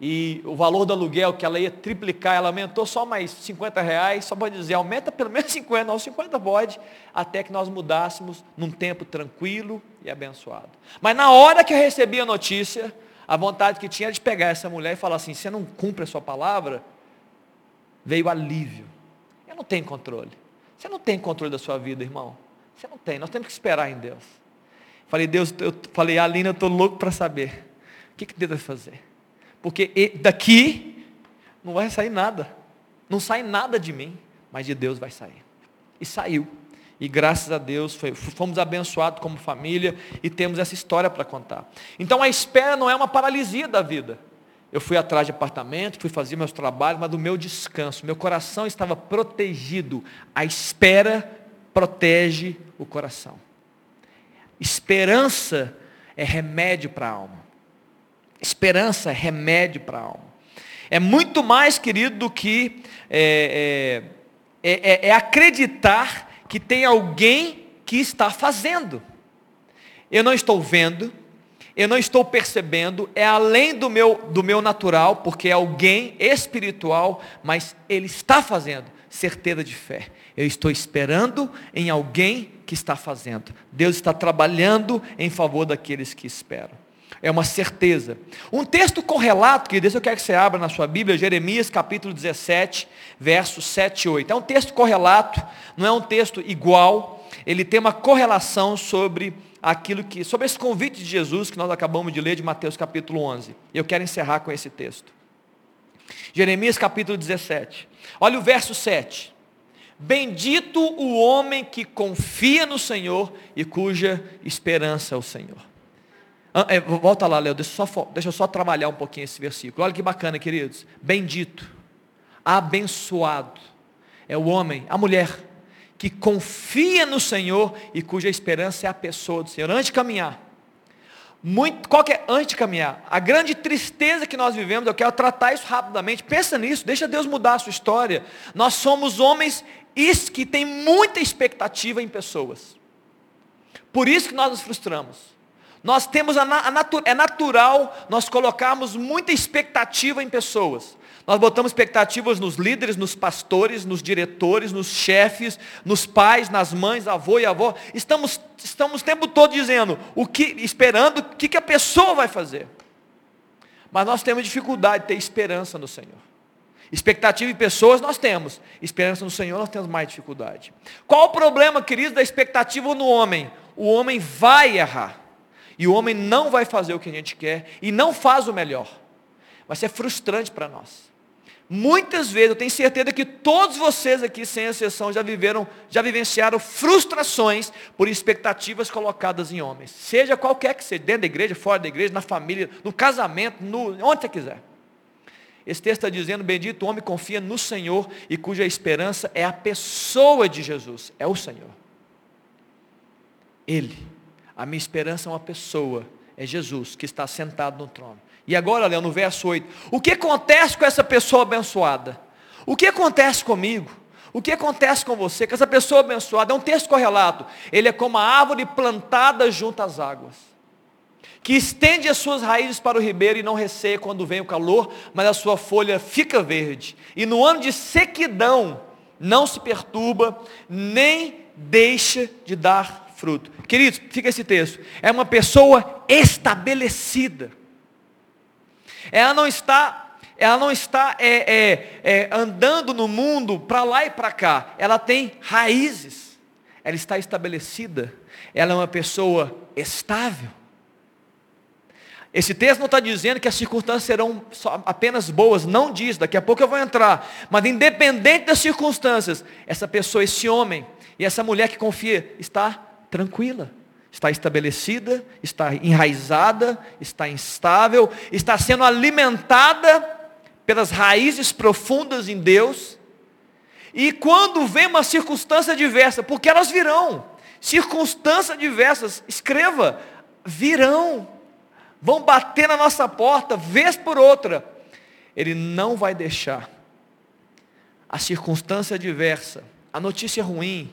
A: e o valor do aluguel que ela ia triplicar, ela aumentou só mais 50 reais, só pode dizer, aumenta pelo menos 50, não, 50 pode, até que nós mudássemos num tempo tranquilo e abençoado. Mas na hora que eu recebi a notícia, a vontade que tinha de pegar essa mulher e falar assim, você não cumpre a sua palavra, veio alívio. Eu não tenho controle. Você não tem controle da sua vida, irmão. Você não tem, nós temos que esperar em Deus. Falei, Deus, eu falei, Alina, eu estou louco para saber. O que, que Deus vai fazer? Porque daqui não vai sair nada. Não sai nada de mim, mas de Deus vai sair. E saiu. E graças a Deus fomos abençoados como família e temos essa história para contar. Então a espera não é uma paralisia da vida. Eu fui atrás de apartamento, fui fazer meus trabalhos, mas do meu descanso, meu coração estava protegido. A espera protege o coração. Esperança é remédio para a alma. Esperança é remédio para a alma. É muito mais, querido, do que é, é, é, é acreditar que tem alguém que está fazendo. Eu não estou vendo, eu não estou percebendo, é além do meu, do meu natural, porque é alguém espiritual, mas ele está fazendo, certeza de fé. Eu estou esperando em alguém que está fazendo. Deus está trabalhando em favor daqueles que esperam. É uma certeza. Um texto correlato, que eu quero que você abra na sua Bíblia, Jeremias capítulo 17, versos 7 e 8. É um texto correlato, não é um texto igual, ele tem uma correlação sobre aquilo que, sobre esse convite de Jesus que nós acabamos de ler de Mateus capítulo 11. E eu quero encerrar com esse texto. Jeremias capítulo 17. Olha o verso 7. Bendito o homem que confia no Senhor e cuja esperança é o Senhor. Ah, é, volta lá, Léo, deixa, deixa eu só trabalhar um pouquinho esse versículo. Olha que bacana, queridos. Bendito, abençoado é o homem, a mulher, que confia no Senhor e cuja esperança é a pessoa do Senhor. Antes de caminhar, muito, qual é, antes de caminhar, a grande tristeza que nós vivemos, eu quero tratar isso rapidamente, pensa nisso, deixa Deus mudar a sua história. Nós somos homens que têm muita expectativa em pessoas. Por isso que nós nos frustramos. Nós temos a, a natu, é natural nós colocarmos muita expectativa em pessoas. Nós botamos expectativas nos líderes, nos pastores, nos diretores, nos chefes, nos pais, nas mães, avô e avó. Estamos, estamos o tempo todo dizendo, o que, esperando o que, que a pessoa vai fazer. Mas nós temos dificuldade de ter esperança no Senhor. Expectativa em pessoas nós temos, esperança no Senhor nós temos mais dificuldade. Qual o problema, querido, da expectativa no homem? O homem vai errar. E o homem não vai fazer o que a gente quer e não faz o melhor. Vai ser frustrante para nós. Muitas vezes, eu tenho certeza que todos vocês aqui, sem exceção, já viveram, já vivenciaram frustrações por expectativas colocadas em homens. Seja qualquer que seja, dentro da igreja, fora da igreja, na família, no casamento, no, onde você quiser. Esse texto está dizendo: Bendito o homem confia no Senhor e cuja esperança é a pessoa de Jesus, é o Senhor. Ele. A minha esperança é uma pessoa, é Jesus que está sentado no trono. E agora, Léo, no verso 8: O que acontece com essa pessoa abençoada? O que acontece comigo? O que acontece com você? Com essa pessoa abençoada, é um texto correlato. Ele é como a árvore plantada junto às águas, que estende as suas raízes para o ribeiro e não receia quando vem o calor, mas a sua folha fica verde. E no ano de sequidão, não se perturba, nem deixa de dar fruto. Queridos, fica esse texto. É uma pessoa estabelecida. Ela não está ela não está é, é, é, andando no mundo para lá e para cá. Ela tem raízes. Ela está estabelecida. Ela é uma pessoa estável. Esse texto não está dizendo que as circunstâncias serão apenas boas, não diz, daqui a pouco eu vou entrar. Mas independente das circunstâncias, essa pessoa, esse homem e essa mulher que confia, está tranquila, está estabelecida, está enraizada, está instável, está sendo alimentada pelas raízes profundas em Deus. E quando vem uma circunstância diversa, porque elas virão, circunstâncias diversas, escreva, virão, vão bater na nossa porta, vez por outra. Ele não vai deixar a circunstância diversa, a notícia ruim,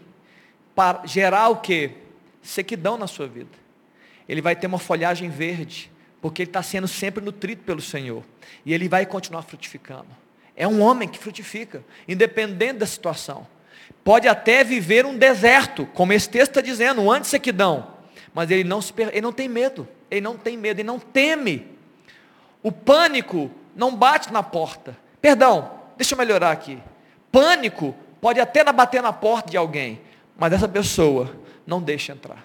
A: para gerar o que? Sequidão na sua vida. Ele vai ter uma folhagem verde, porque ele está sendo sempre nutrido pelo Senhor. E ele vai continuar frutificando. É um homem que frutifica, independente da situação. Pode até viver um deserto, como esse texto está dizendo, um anti-sequidão. Mas ele não, se, ele não tem medo, ele não tem medo, ele não teme. O pânico não bate na porta. Perdão, deixa eu melhorar aqui. Pânico pode até bater na porta de alguém, mas essa pessoa não deixa entrar.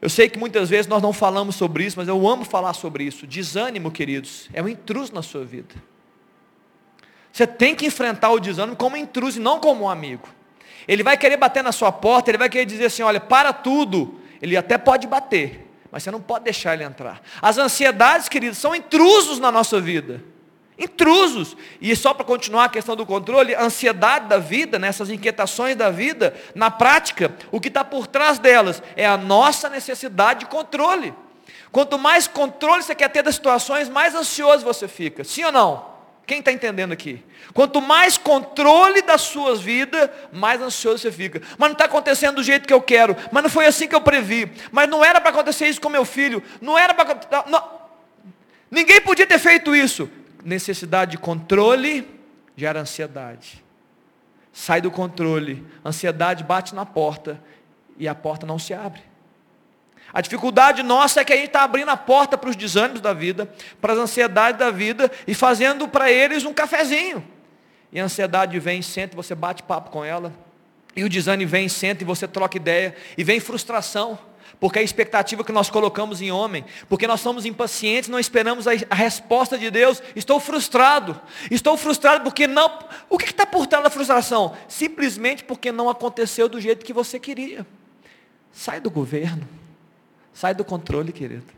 A: Eu sei que muitas vezes nós não falamos sobre isso, mas eu amo falar sobre isso. Desânimo, queridos, é um intruso na sua vida. Você tem que enfrentar o desânimo como intruso e não como um amigo. Ele vai querer bater na sua porta, ele vai querer dizer assim: olha, para tudo. Ele até pode bater, mas você não pode deixar ele entrar. As ansiedades, queridos, são intrusos na nossa vida intrusos. E só para continuar a questão do controle, a ansiedade da vida, né, inquietações da vida, na prática, o que está por trás delas é a nossa necessidade de controle. Quanto mais controle você quer ter das situações, mais ansioso você fica. Sim ou não? Quem está entendendo aqui? Quanto mais controle da sua vida, mais ansioso você fica. Mas não está acontecendo do jeito que eu quero. Mas não foi assim que eu previ. Mas não era para acontecer isso com meu filho. Não era para. Ninguém podia ter feito isso necessidade de controle gera ansiedade. Sai do controle, ansiedade bate na porta e a porta não se abre. A dificuldade nossa é que a gente está abrindo a porta para os desânimos da vida, para as ansiedades da vida e fazendo para eles um cafezinho. E a ansiedade vem, senta, você bate papo com ela. E o desânimo vem, senta e você troca ideia. E vem frustração porque a expectativa que nós colocamos em homem, porque nós somos impacientes, não esperamos a, a resposta de Deus, estou frustrado, estou frustrado porque não, o que está por trás da frustração? Simplesmente porque não aconteceu do jeito que você queria. Sai do governo, sai do controle, querido,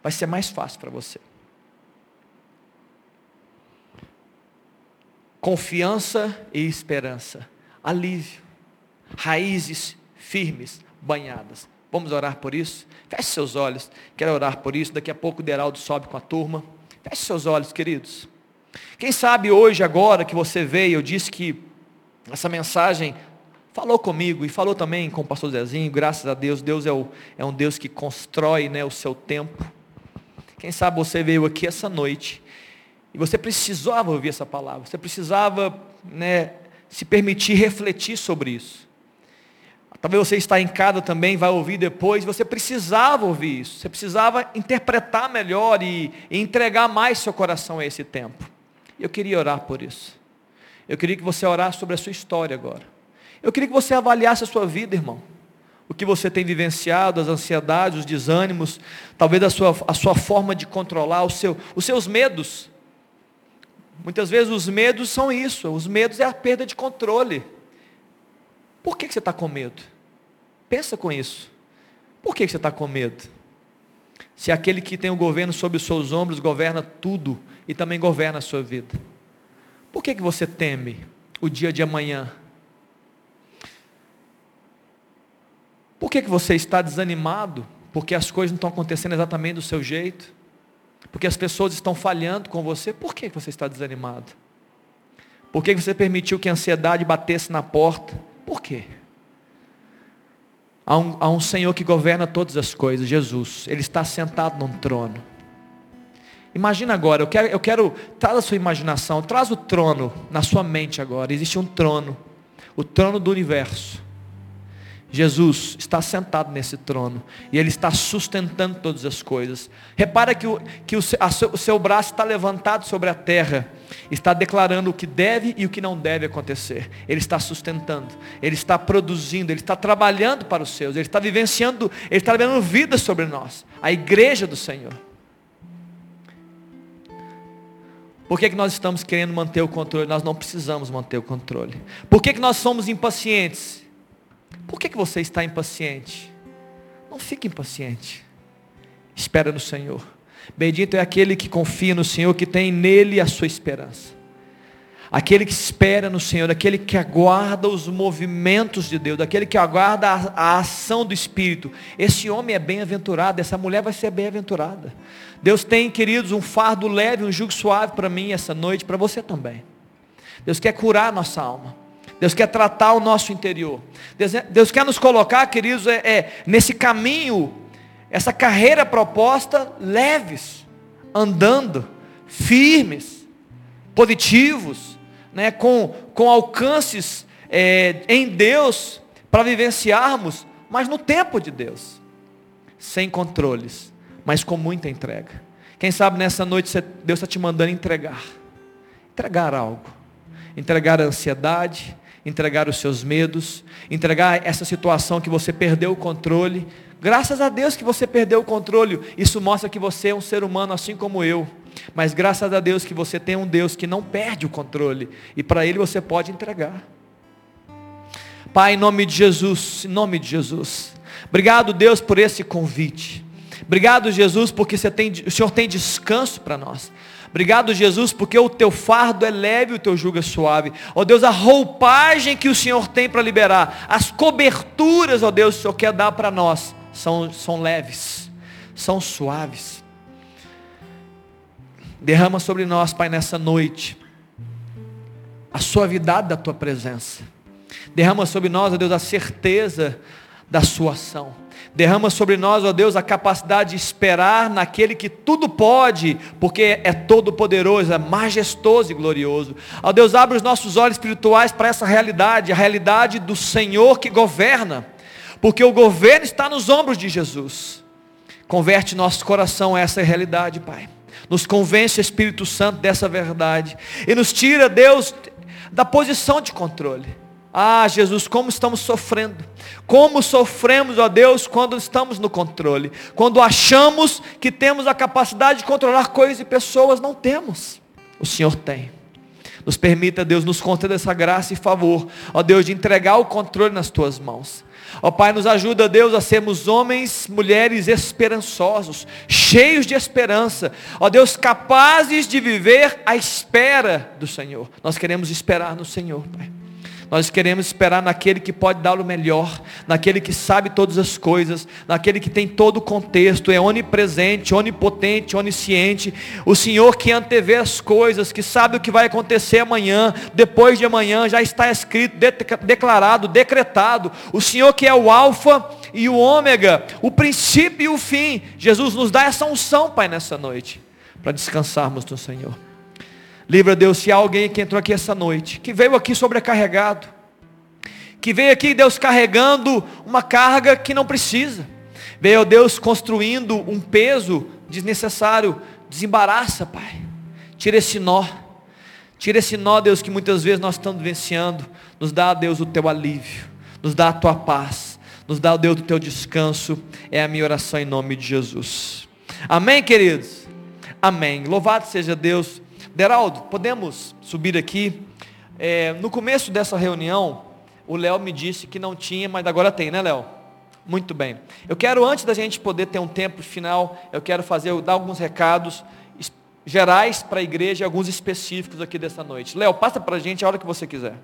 A: vai ser mais fácil para você. Confiança e esperança, alívio, raízes firmes, banhadas. Vamos orar por isso? Feche seus olhos. Quero orar por isso. Daqui a pouco o Deraldo sobe com a turma. Feche seus olhos, queridos. Quem sabe hoje, agora que você veio, eu disse que essa mensagem falou comigo e falou também com o pastor Zezinho. Graças a Deus, Deus é, o, é um Deus que constrói né, o seu tempo. Quem sabe você veio aqui essa noite e você precisava ouvir essa palavra. Você precisava né, se permitir refletir sobre isso. Talvez você está em casa também, vai ouvir depois. Você precisava ouvir isso. Você precisava interpretar melhor e, e entregar mais seu coração a esse tempo. Eu queria orar por isso. Eu queria que você orasse sobre a sua história agora. Eu queria que você avaliasse a sua vida, irmão. O que você tem vivenciado, as ansiedades, os desânimos, talvez a sua, a sua forma de controlar, o seu, os seus medos. Muitas vezes os medos são isso. Os medos é a perda de controle. Por que, você está com medo? Pensa com isso. Por que, você está com medo? Se aquele que tem o governo sobre os seus ombros governa tudo e também governa a sua vida. Por que, que você teme o dia de amanhã? Por que, que você está desanimado? Porque as coisas não estão acontecendo exatamente do seu jeito? Porque as pessoas estão falhando com você? Por que, que você está desanimado? Por que, que você permitiu que a ansiedade batesse na porta? Por quê? Há um, há um Senhor que governa todas as coisas, Jesus. Ele está sentado num trono. Imagina agora, eu quero, eu quero, traz a sua imaginação, traz o trono na sua mente agora. Existe um trono, o trono do universo. Jesus está sentado nesse trono e Ele está sustentando todas as coisas. Repara que, o, que o, seu, o seu braço está levantado sobre a terra, está declarando o que deve e o que não deve acontecer. Ele está sustentando, Ele está produzindo, Ele está trabalhando para os seus, Ele está vivenciando, Ele está vivendo vida sobre nós, a igreja do Senhor. Por que, que nós estamos querendo manter o controle? Nós não precisamos manter o controle. Por que, que nós somos impacientes? Por que, que você está impaciente? Não fique impaciente. Espera no Senhor. Bendito é aquele que confia no Senhor, que tem nele a sua esperança. Aquele que espera no Senhor, aquele que aguarda os movimentos de Deus, aquele que aguarda a, a ação do Espírito. Esse homem é bem-aventurado, essa mulher vai ser bem-aventurada. Deus tem, queridos, um fardo leve, um jugo suave para mim essa noite, para você também. Deus quer curar a nossa alma. Deus quer tratar o nosso interior. Deus, Deus quer nos colocar, queridos, é, é, nesse caminho, essa carreira proposta, leves, andando, firmes, positivos, né, com, com alcances é, em Deus, para vivenciarmos, mas no tempo de Deus, sem controles, mas com muita entrega. Quem sabe nessa noite Deus está te mandando entregar, entregar algo, entregar a ansiedade, entregar os seus medos, entregar essa situação que você perdeu o controle. Graças a Deus que você perdeu o controle. Isso mostra que você é um ser humano assim como eu. Mas graças a Deus que você tem um Deus que não perde o controle. E para Ele você pode entregar. Pai, em nome de Jesus, em nome de Jesus. Obrigado, Deus, por esse convite. Obrigado, Jesus, porque tem, o Senhor tem descanso para nós. Obrigado, Jesus, porque o teu fardo é leve o teu jugo é suave. Ó Deus, a roupagem que o Senhor tem para liberar, as coberturas, ó Deus, o Senhor quer dar para nós, são, são leves, são suaves. Derrama sobre nós, Pai, nessa noite, a suavidade da tua presença. Derrama sobre nós, ó Deus, a certeza da sua ação. Derrama sobre nós, ó Deus, a capacidade de esperar naquele que tudo pode, porque é todo poderoso, é majestoso e glorioso. Ó Deus, abre os nossos olhos espirituais para essa realidade, a realidade do Senhor que governa, porque o governo está nos ombros de Jesus. Converte nosso coração a essa realidade, Pai. Nos convence, Espírito Santo, dessa verdade. E nos tira, Deus, da posição de controle. Ah, Jesus, como estamos sofrendo. Como sofremos, ó Deus, quando estamos no controle. Quando achamos que temos a capacidade de controlar coisas e pessoas, não temos. O Senhor tem. Nos permita, Deus, nos conceda essa graça e favor, ó Deus, de entregar o controle nas tuas mãos. Ó Pai, nos ajuda, Deus, a sermos homens, mulheres esperançosos, cheios de esperança. Ó Deus, capazes de viver à espera do Senhor. Nós queremos esperar no Senhor, Pai. Nós queremos esperar naquele que pode dar o melhor, naquele que sabe todas as coisas, naquele que tem todo o contexto, é onipresente, onipotente, onisciente. O Senhor que antevê as coisas, que sabe o que vai acontecer amanhã, depois de amanhã, já está escrito, declarado, decretado. O Senhor que é o Alfa e o Ômega, o princípio e o fim. Jesus nos dá essa unção, Pai, nessa noite, para descansarmos no Senhor. Livra, Deus, se há alguém que entrou aqui essa noite, que veio aqui sobrecarregado, que veio aqui, Deus, carregando uma carga que não precisa, veio, Deus, construindo um peso desnecessário, desembaraça, Pai, tira esse nó, tira esse nó, Deus, que muitas vezes nós estamos vencendo, nos dá, Deus, o teu alívio, nos dá a tua paz, nos dá, Deus, o teu descanso, é a minha oração em nome de Jesus. Amém, queridos? Amém. Louvado seja Deus Deraldo, podemos subir aqui? É, no começo dessa reunião, o Léo me disse que não tinha, mas agora tem, né, Léo? Muito bem. Eu quero, antes da gente poder ter um tempo final, eu quero fazer, dar alguns recados gerais para a igreja e alguns específicos aqui dessa noite. Léo, passa para a gente a hora que você quiser.